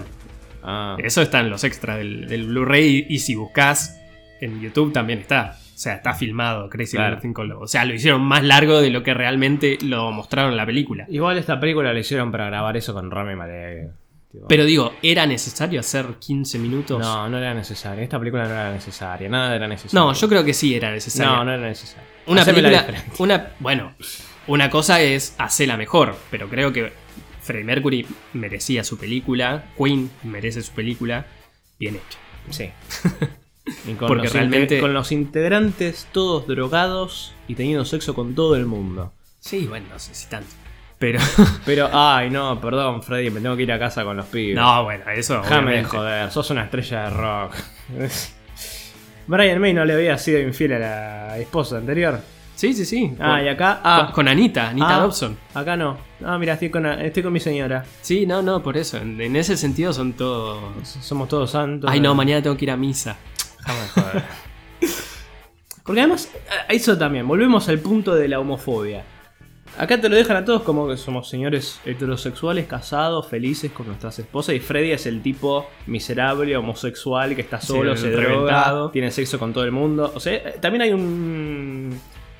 Ah. Eso está en los extras del, del Blu-ray. Y si buscas en YouTube también está. O sea, está filmado Crazy Claro. Little Thing Called Love. O sea, lo hicieron más largo de lo que realmente lo mostraron en la película. Igual esta película la hicieron para grabar eso con Rami Malek. Pero digo, ¿era necesario hacer 15 minutos? No, no era necesario. Esta película no era necesaria. Nada era necesario. No, yo creo que sí era necesario. No, no era necesario. Una película. Una, bueno, una cosa es hacerla mejor, pero creo que Freddie Mercury merecía su película, Queen merece su película, bien hecha. Sí. Y con Porque los realmente- Con los integrantes todos drogados y teniendo sexo con todo el mundo. Sí, bueno, no sé si tanto. Pero. Pero, ay, no, perdón, Freddy, me tengo que ir a casa con los pibes. no, bueno, eso. Déjame de joder, sos una estrella de rock. Brian May no le había sido infiel a la esposa anterior. Sí, sí, sí. Ah, con, y acá. con- Ah, con Anita, Anita Ah. Dobson. acá no. Ah, mira, estoy con, estoy con mi señora. Sí, no, no, por eso. En, en ese sentido son todos. Somos todos santos. Ay, no, mañana tengo que ir a misa. Déjame de joder. Porque además, a- eso también, volvemos al punto de la homofobia. Acá te lo dejan a todos como que somos señores heterosexuales, casados, felices con nuestras esposas. Y Freddy es el tipo miserable, homosexual, que está Sí, solo, el se droga, tiene sexo con todo el mundo. O sea, eh, también hay un.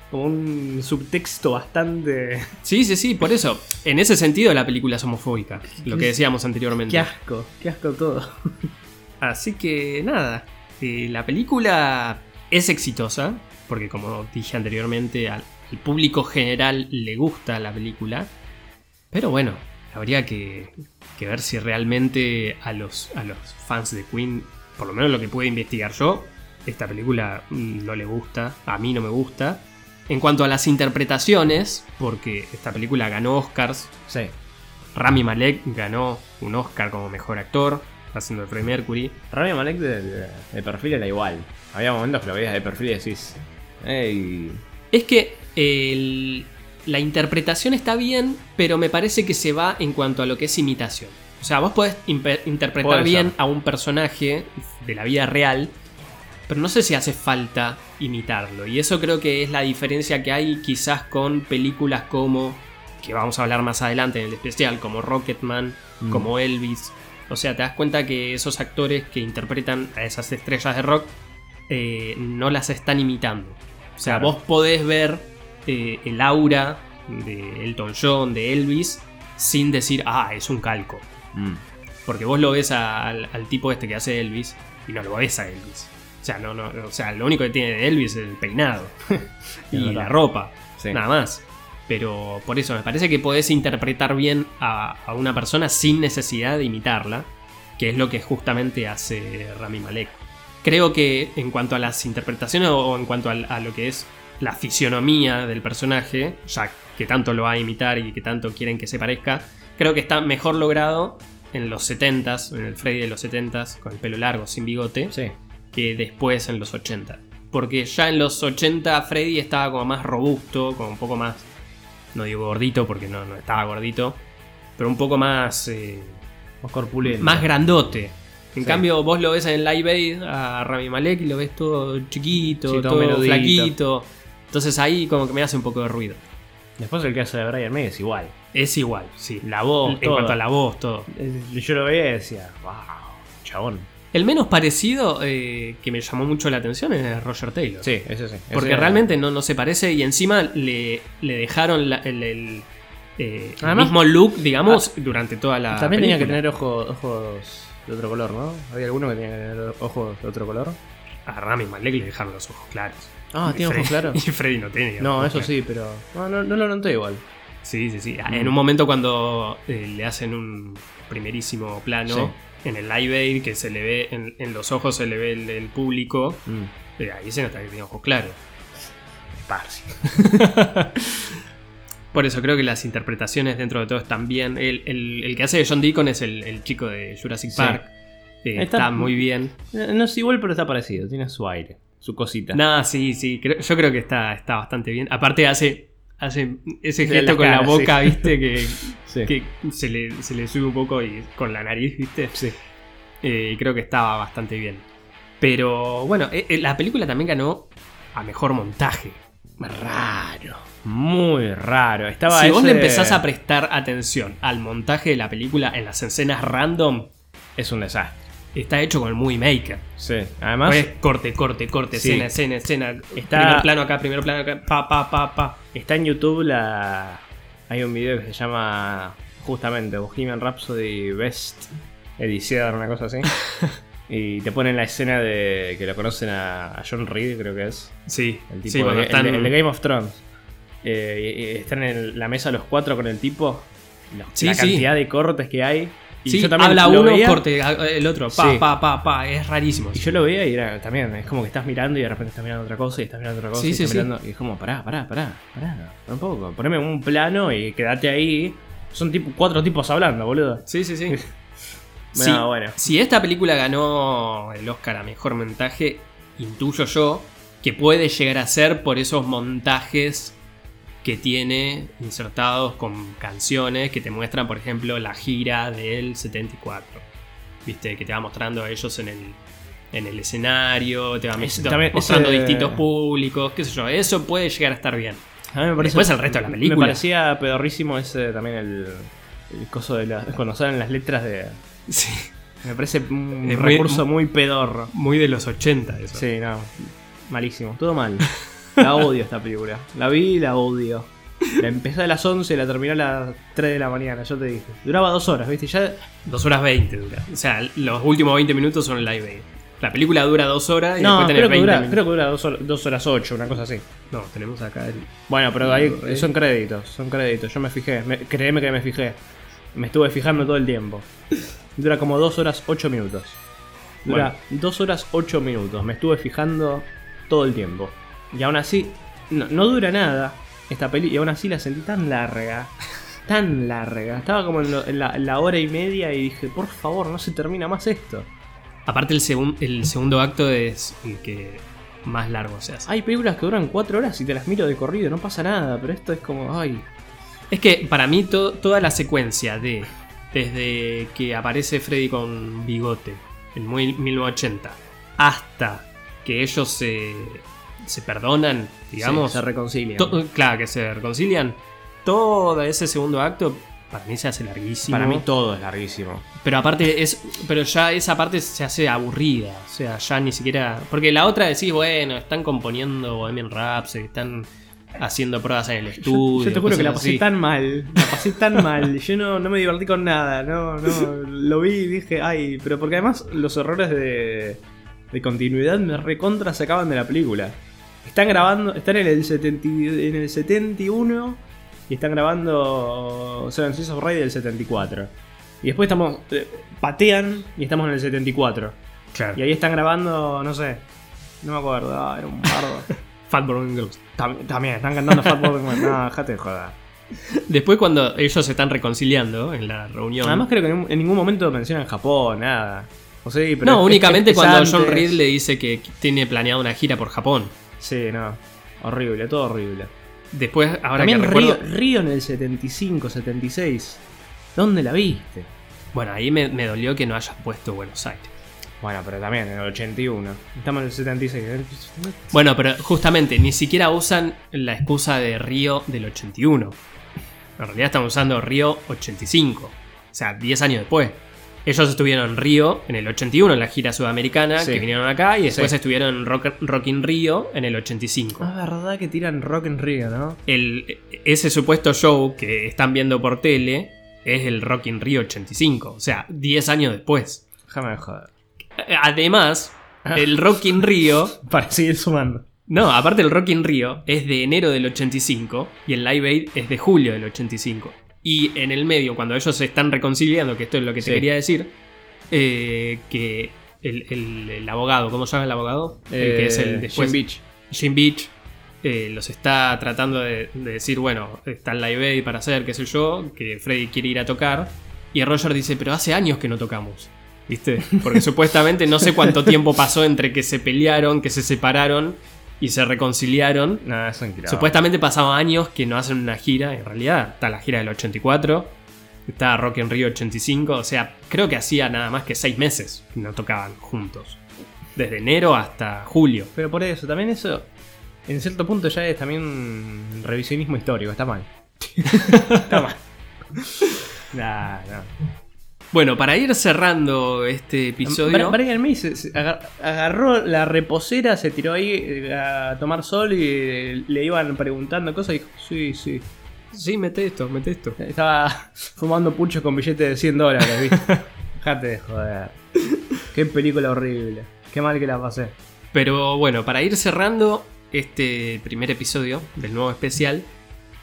como un subtexto bastante. Sí, sí, sí, por eso. En ese sentido la película es homofóbica. Lo que decíamos anteriormente. Qué asco, qué asco todo. Así que nada, eh, la película es exitosa, porque como dije anteriormente, al público general le gusta la película, pero bueno, habría que, que ver si realmente a los, a los fans de Queen, por lo menos lo que pude investigar yo, esta película mm, no le gusta, a mí no me gusta. En cuanto a las interpretaciones, porque esta película ganó Oscars, Sí. Rami Malek ganó un Oscar como mejor actor, haciendo de Freddie Mercury. Rami Malek de, de- de perfil era igual. Había momentos que lo veías de perfil y decís. Ey. Es que el- la interpretación está bien, pero me parece que se va en cuanto a lo que es imitación. O sea, vos podés interpretar Puede bien a un personaje de la vida real, pero no sé si hace falta imitarlo. Y eso creo que es la diferencia que hay quizás con películas como, que vamos a hablar más adelante en el especial, como Rocketman, Mm. como Elvis. O sea, te das cuenta que esos actores que interpretan a esas estrellas de rock eh, no las están imitando. O sea, Claro. vos podés ver eh, el aura de Elton John, de Elvis, sin decir, ah, es un calco. Mm. Porque vos lo ves a- al, al tipo este que hace Elvis y no lo ves a Elvis. O sea, no, no, o sea, lo único que tiene de Elvis es el peinado y la ropa, Sí. nada más. Pero por eso me parece que podés interpretar bien a, a una persona sin necesidad de imitarla, que es lo que justamente hace Rami Malek. Creo que en cuanto a las interpretaciones o en cuanto a, lo que es la fisionomía del personaje, ya que tanto lo va a imitar y que tanto quieren que se parezca, creo que está mejor logrado en los 70s, en el Freddy de los 70s, con el pelo largo, sin bigote, Sí. que después en los 80. Porque ya en los 80 Freddy estaba como más robusto, como un poco más, no digo gordito porque no, no estaba gordito, pero un poco más, eh, Más corpulento. más grandote. En Sí. cambio vos lo ves en Live Aid a Rami Malek y lo ves todo chiquito, Sí, todo todo, flaquito. Entonces ahí como que me hace un poco de ruido. Después el hace de Brian May es igual. Es igual, sí. La voz, en todo. cuanto a la voz, todo. Eh, Yo lo veía y decía, wow, chabón. El menos parecido eh, que me llamó mucho la atención es Roger Taylor. Sí, ese sí. Porque realmente no, no se parece y encima le, le dejaron la- el, el, eh, el mismo look, digamos, durante toda la También tenía que tener ojos de otro color, ¿no? ¿Había alguno que tenía ojos de otro color? A Rami Malek le dejaron los ojos claros. Ah, tiene ojos claros. Y Freddy no tenía. No, eso claros. sí, pero. No, no, no lo noté igual. Sí, sí, sí. Mm. En un momento cuando eh, le hacen un primerísimo plano en el live aid que se le ve, en, en los ojos se le ve el, el público, Mm. eh, ahí se nota que tiene ojos claros. Park. Por eso creo que las interpretaciones dentro de todo están bien. El, el- el que hace de John Deacon es el, el chico de Jurassic Sí. Park. Eh, está, Está- muy bien. Eh, No es igual, pero está parecido. Tiene su aire, su cosita. Nada, sí, sí. creo- yo creo que está, está bastante bien. Aparte hace, hace ese gesto la con cara, la boca, sí. viste, que, Sí. que se, le, se le sube un poco y con la nariz, viste. Sí. Eh, creo que estaba bastante bien. Pero bueno, eh, la película también ganó a mejor montaje. Raro. Muy raro. Estaba si vos le empezás a prestar atención al montaje de la película en las escenas random, Es un desastre. está hecho con el Movie Maker. Sí. Además, Es corte, corte, corte, Sí. escena, escena, escena. Está- Primer plano acá, primer plano acá, pa, pa, pa, pa. está en YouTube la. Hay un video que se llama justamente Bohemian Rhapsody Best Edición, una cosa así. y te ponen la escena de que lo conocen a, John Reed, creo que es. Sí, El tipo sí, de- cuando el, están... de, el de Game of Thrones. Eh, están en la mesa los cuatro con el tipo. los- Sí, la sí. cantidad de cortes que hay. Y Sí, yo también habla uno, veía, corte a- el otro, pa, Sí. pa, pa, pa, es rarísimo. Y yo lo veía y era también, es como que estás mirando y de repente estás mirando otra cosa y estás mirando otra cosa Sí, y sí, estás mirando. Y es como, pará, pará, pará, pará, un poco. Poneme un plano y quédate ahí. Son tipo, cuatro tipos hablando, boludo. Sí, sí, sí. No, Sí, bueno. Si esta película ganó el Oscar a Mejor Montaje, intuyo yo que puede llegar a ser por esos montajes que tiene insertados con canciones que te muestran, por ejemplo, la gira del 74. Viste, que te va mostrando a ellos en el, en el escenario, te va también- mostrando ese- distintos públicos, qué sé yo. Eso puede llegar a estar bien. A mí me parece, Después el resto de la película. Me parecía pedorrísimo ese también el, el coso de la, cuando salen las letras de. Sí. Me parece un Es muy- recurso muy pedorro. Muy de los 80 eso. Sí, no. Malísimo. Todo mal. La odio esta película. La vi y la odio. La empecé a las 11 y la terminé a las 3 de la mañana, yo te dije. Duraba dos horas, ¿viste? Ya. 2 horas 20 dura. O sea, los últimos 20 minutos son live aid. La película dura 2 horas y No, después tenés creo que, 20 dura, minutos. creo que dura 2 horas, dos horas 8, una cosa así. No, tenemos acá el. Bueno, pero ahí son créditos, son créditos. Yo me fijé, me- créeme que me fijé. Me estuve fijando todo el tiempo. Dura como 2 horas 8 minutos. Dura 2 horas 8 minutos. Me estuve fijando todo el tiempo. Y aún así, no, no dura nada esta peli. Y aún así la sentí tan larga. Tan larga. Estaba como en, lo- en la, en la hora y media y dije, por favor, no se termina más esto. Aparte, el, segun- el segundo acto es el que más largo se hace. Hay películas que duran 4 horas y te las miro de corrido, no pasa nada. Pero esto es como, ay, Es que para mí to- toda la secuencia de. Desde que aparece Freddy con bigote en muy- 1980 hasta que ellos se, se perdonan, digamos. se reconcilian. claro, que se reconcilian. Todo ese segundo acto para mí se hace larguísimo. Para mí todo es larguísimo. Pero aparte es. Pero ya esa parte se hace aburrida. O sea, ya ni siquiera. Porque la otra decís, bueno, están componiendo Bohemian Rhapsody, están haciendo pruebas en el estudio. Yo te juro que la pasé así. tan mal, la pasé tan mal. Yo no, no me divertí con nada, no, no. Lo vi y dije, ay, pero porque además los errores de, de continuidad me recontra sacaban de la película. Están grabando, están en el, 70 y- en el 71 y están grabando Seven Seas of Rey del 74. Y después estamos, eh, patean y estamos en el 74. Claro. Y ahí están grabando, no sé, no me acuerdo, ah, era un bardo. Fat Girls. Tam- También, están cantando Fat. No, dejate de joder. Después, cuando ellos se están reconciliando en la reunión. Además creo que en, ningún momento mencionan Japón, nada. O sea, pero no, es- únicamente es cuando. John Reed le dice que tiene planeado una gira por Japón. Sí, no. Horrible, todo horrible. Después, ahora También que recuerdo. Río, Río en el 75, 76. ¿Dónde la viste? Bueno, ahí me, me dolió que no hayas puesto Buenos Aires. Bueno, pero también en el 81. Estamos en el 76. Bueno, pero justamente ni siquiera usan la excusa de Río del 81. En realidad están usando Río 85. O sea, 10 años después. Ellos estuvieron en Río en el 81 en la gira sudamericana, Sí. que vinieron acá, y después Sí. estuvieron en Rock, Rock in Río en el 85. Es verdad que tiran rock Río, ¿no? El, ese supuesto show que están viendo por tele es el Rock in Río 85. O sea, 10 años después. Déjame de joder. Además, el Rock in Río Para seguir sumando. No, aparte el Rock in Rio es de enero del 85 y el Live Aid es de julio del 85. Y en el medio, cuando ellos se están reconciliando, que esto es lo que te Sí. quería decir, eh, que el, el- el abogado, ¿cómo se llama el abogado? El que es el después. Jim Beach. Jim Beach eh, los está tratando de, de decir, bueno, está el Live Aid para hacer, qué sé yo, que Freddy quiere ir a tocar. Y Roger dice, pero hace años que no tocamos. ¿Viste? Porque supuestamente no sé cuánto tiempo pasó entre que se pelearon, que se separaron y se reconciliaron. Nada, es Supuestamente pasaban años que no hacen una gira. En realidad está la gira del 84. Está Rock en Rio 85. O sea, creo que hacía nada más que seis meses que no tocaban juntos. Desde enero hasta julio. Pero por eso, también eso, en cierto punto ya es también revisionismo histórico, está mal. está mal. Nah, no. Bueno, para ir cerrando este episodio. Brian May se, se agar- agarró la reposera, se tiró ahí eh, a tomar sol y eh, le iban preguntando cosas y dijo, sí, sí. Sí, mete esto, mete esto. Estaba fumando puchos con billetes de 100 dólares, ¿viste? Dejate de joder. Qué película horrible. Qué mal que la pasé. Pero bueno, para ir cerrando este primer episodio del nuevo especial,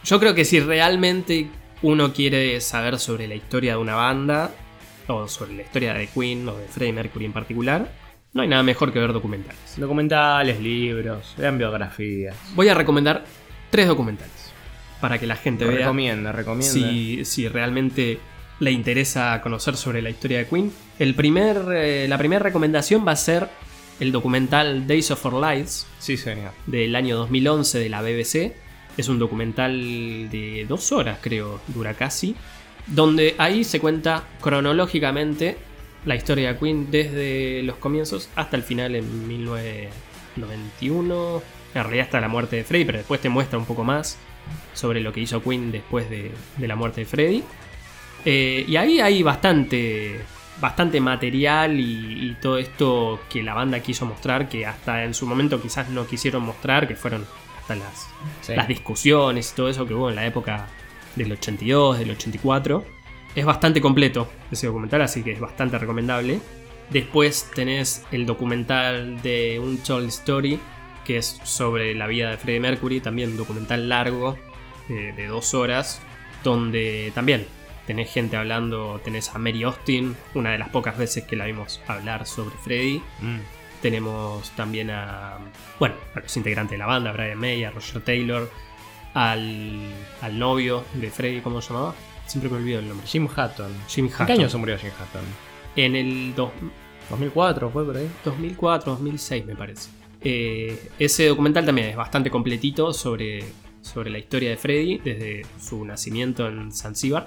yo creo que si realmente uno quiere saber sobre la historia de una banda, o sobre la historia de Queen o de Freddie Mercury en particular, no hay nada mejor que ver documentales. Documentales, libros, vean biografías. Voy a recomendar tres documentales para que la gente vea Recomienda, recomienda. si, si realmente le interesa conocer sobre la historia de Queen. El primer, eh, la primera recomendación va a ser el documental Days of Our Lives, Sí, señor. del año 2011 de la BBC. Es un documental de dos horas, creo, dura casi. Donde ahí se cuenta cronológicamente la historia de Queen desde los comienzos hasta el final en 1991. En realidad hasta la muerte de Freddie, pero después te muestra un poco más sobre lo que hizo Queen después de, de la muerte de Freddie. Eh, y ahí hay bastante, bastante material y, y todo esto que la banda quiso mostrar, que hasta en su momento quizás no quisieron mostrar, que fueron hasta las, Sí. las discusiones y todo eso que hubo en la época del 82, del 84. Es bastante completo ese documental, así que es bastante recomendable. Después tenés el documental de Untold Story, que es sobre la vida de Freddie Mercury, también un documental largo eh, de dos horas, donde también tenés gente hablando, tenés a Mary Austin, una de las pocas veces que la vimos hablar sobre Freddie. Mm. Tenemos también a, bueno, a los integrantes de la banda, Brian May, a Roger Taylor, al, al novio de Freddie, ¿cómo se llamaba? Siempre me olvido el nombre. Jim Hatton. Jim ¿En Hutton. qué año se murió Jim Hatton? En el dos- 2004 fue por ahí. 2004, 2006 me parece. Eh, ese documental también es bastante completito sobre, sobre la historia de Freddy desde su nacimiento en Zanzíbar.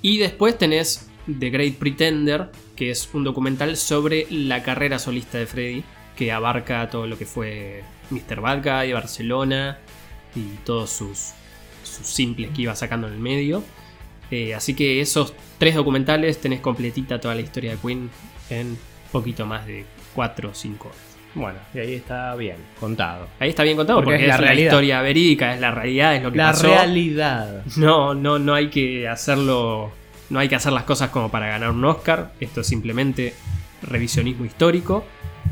Y después tenés The Great Pretender, que es un documental sobre la carrera solista de Freddy, que abarca todo lo que fue Mr. Bad Guy, Barcelona y todos sus, sus simples que iba sacando en el medio. Eh, así que esos tres documentales tenés completita toda la historia de Queen en poquito más de 4 o 5 horas. Bueno, y ahí está bien, contado. Ahí está bien contado Porque porque, es la es, la, realidad. historia verídica, es la realidad, es lo que La pasó. realidad. No, no, no hay que hacerlo. No hay que hacer las cosas como para ganar un Oscar. Esto es simplemente revisionismo histórico.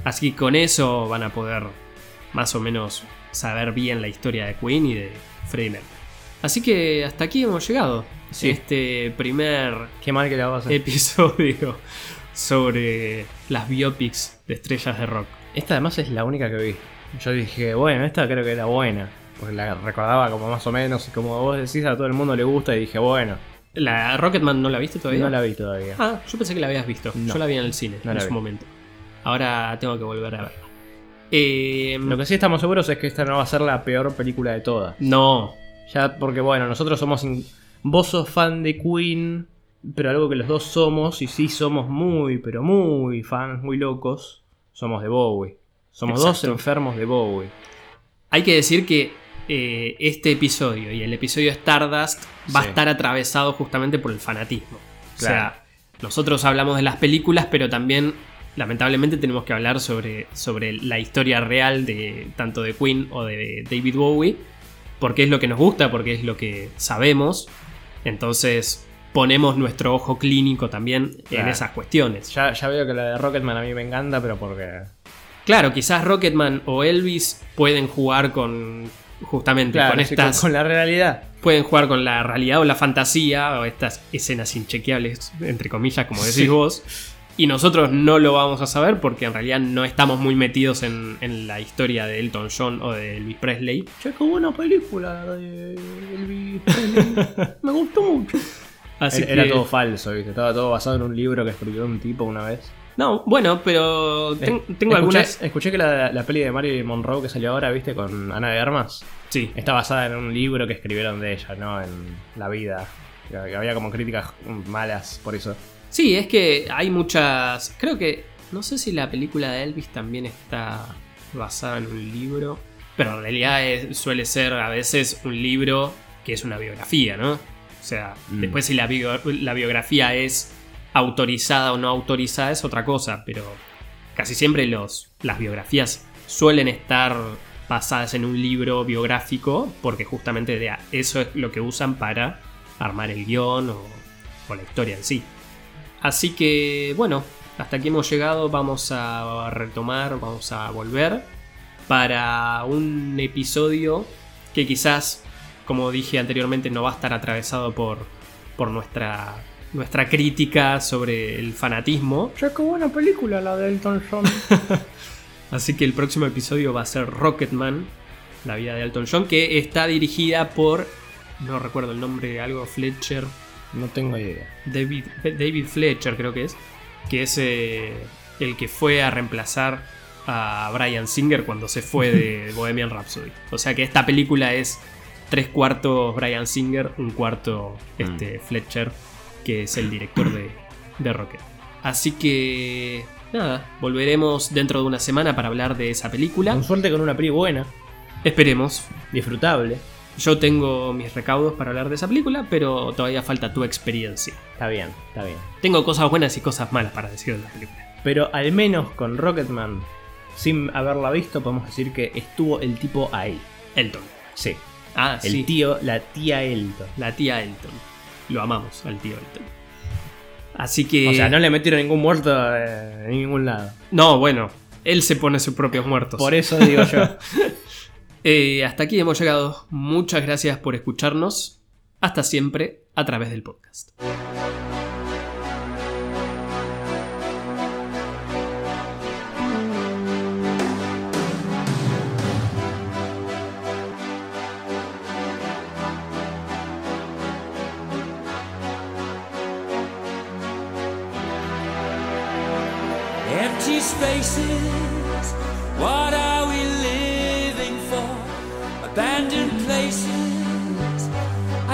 Así que con eso van a poder más o menos saber bien la historia de Queen y de Freddie Mercury. Así que hasta aquí hemos llegado. Sí. Este primer Qué mal que la vas a episodio sobre las biopics de estrellas de rock. Esta además es la única que vi. Yo dije, bueno, esta creo que era buena. Porque la recordaba como más o menos. Y como vos decís, a todo el mundo le gusta. Y dije, bueno, ¿La Rocketman no la viste todavía? no la vi todavía. Ah, yo pensé que la habías visto. No. Yo la vi en el cine No en su vi. momento. Ahora tengo que volver a verla. Eh, Lo que sí estamos seguros es que esta no va a ser la peor película de todas. No, Ya, porque bueno, nosotros somos. in- Vos sos fan de Queen, pero algo que los dos somos, y sí somos muy, pero muy fans, muy locos, somos de Bowie. Somos dos enfermos de Bowie. hay que decir que eh, este episodio y el episodio Stardust va a estar atravesado justamente por el fanatismo. O sea, nosotros hablamos de las películas, pero también, lamentablemente, tenemos que hablar sobre, sobre la historia real de tanto de Queen o de David Bowie, porque es lo que nos gusta, porque es lo que sabemos. Entonces, ponemos nuestro ojo clínico también en esas cuestiones. Ya, ya veo que la de Rocketman a mí me encanta, pero porque. Claro, quizás Rocketman o Elvis pueden jugar con justamente Claro, con estas con, con la realidad. pueden jugar con la realidad o la fantasía o estas escenas inchequeables entre comillas como decís Sí. vos Y nosotros no lo vamos a saber porque en realidad no estamos muy metidos en, en la historia de Elton John o de Elvis Presley. Che, qué buena película de Elvis Presley. Me gustó mucho. Así Era que- todo falso, ¿viste? Estaba todo basado en un libro que escribió un tipo una vez. No, bueno, pero ten- Eh, tengo escuché, algunas... Escuché que la, la peli de Marilyn Monroe que salió ahora, ¿viste? Con Ana de Armas. Sí, Está basada en un libro que escribieron de ella, ¿no? En la vida. Que había como críticas malas por eso. Sí, es que hay muchas. Creo que. No sé si la película de Elvis también está basada en un libro. Pero en realidad es- suele ser a veces un libro que es una biografía, ¿no? O sea, Mm. después si la, bio- la biografía es autorizada o no autorizada es otra cosa, pero casi siempre los, las biografías suelen estar basadas en un libro biográfico porque justamente de eso es lo que usan para armar el guion o, o la historia en sí. Así que bueno, hasta aquí hemos llegado, vamos a retomar, vamos a volver para un episodio que quizás, como dije anteriormente, no va a estar atravesado por, por nuestra, nuestra crítica sobre el fanatismo. Che, qué buena película la de Elton John. Así que el próximo episodio va a ser Rocketman, la vida de Elton John, que está dirigida por, no recuerdo el nombre, algo Fletcher, no tengo idea. David, David Fletcher creo que es, que es eh, el que fue a reemplazar a Brian Singer cuando se fue de Bohemian Rhapsody. O sea que esta película es tres cuartos Brian Singer, un cuarto este, Fletcher, que es el director de, de Rocket. Así que nada, volveremos dentro de una semana para hablar de esa película. Con suerte con una peli buena, Esperemos. disfrutable. Yo tengo mis recaudos para hablar de esa película, pero todavía falta tu experiencia. Está bien, está bien. Tengo cosas buenas y cosas malas para decir de la película. Pero al menos con Rocketman, sin haberla visto, podemos decir que estuvo el tipo ahí. Elton. Sí. Ah, El sí. tío, la tía Elton. La tía Elton. Lo amamos al tío Elton. Así que. O sea, no le metieron ningún muerto eh, en ningún lado. No, bueno. Él se pone sus propios muertos. Por eso digo yo. Eh, hasta aquí hemos llegado. Muchas gracias por escucharnos. Hasta siempre a través del podcast.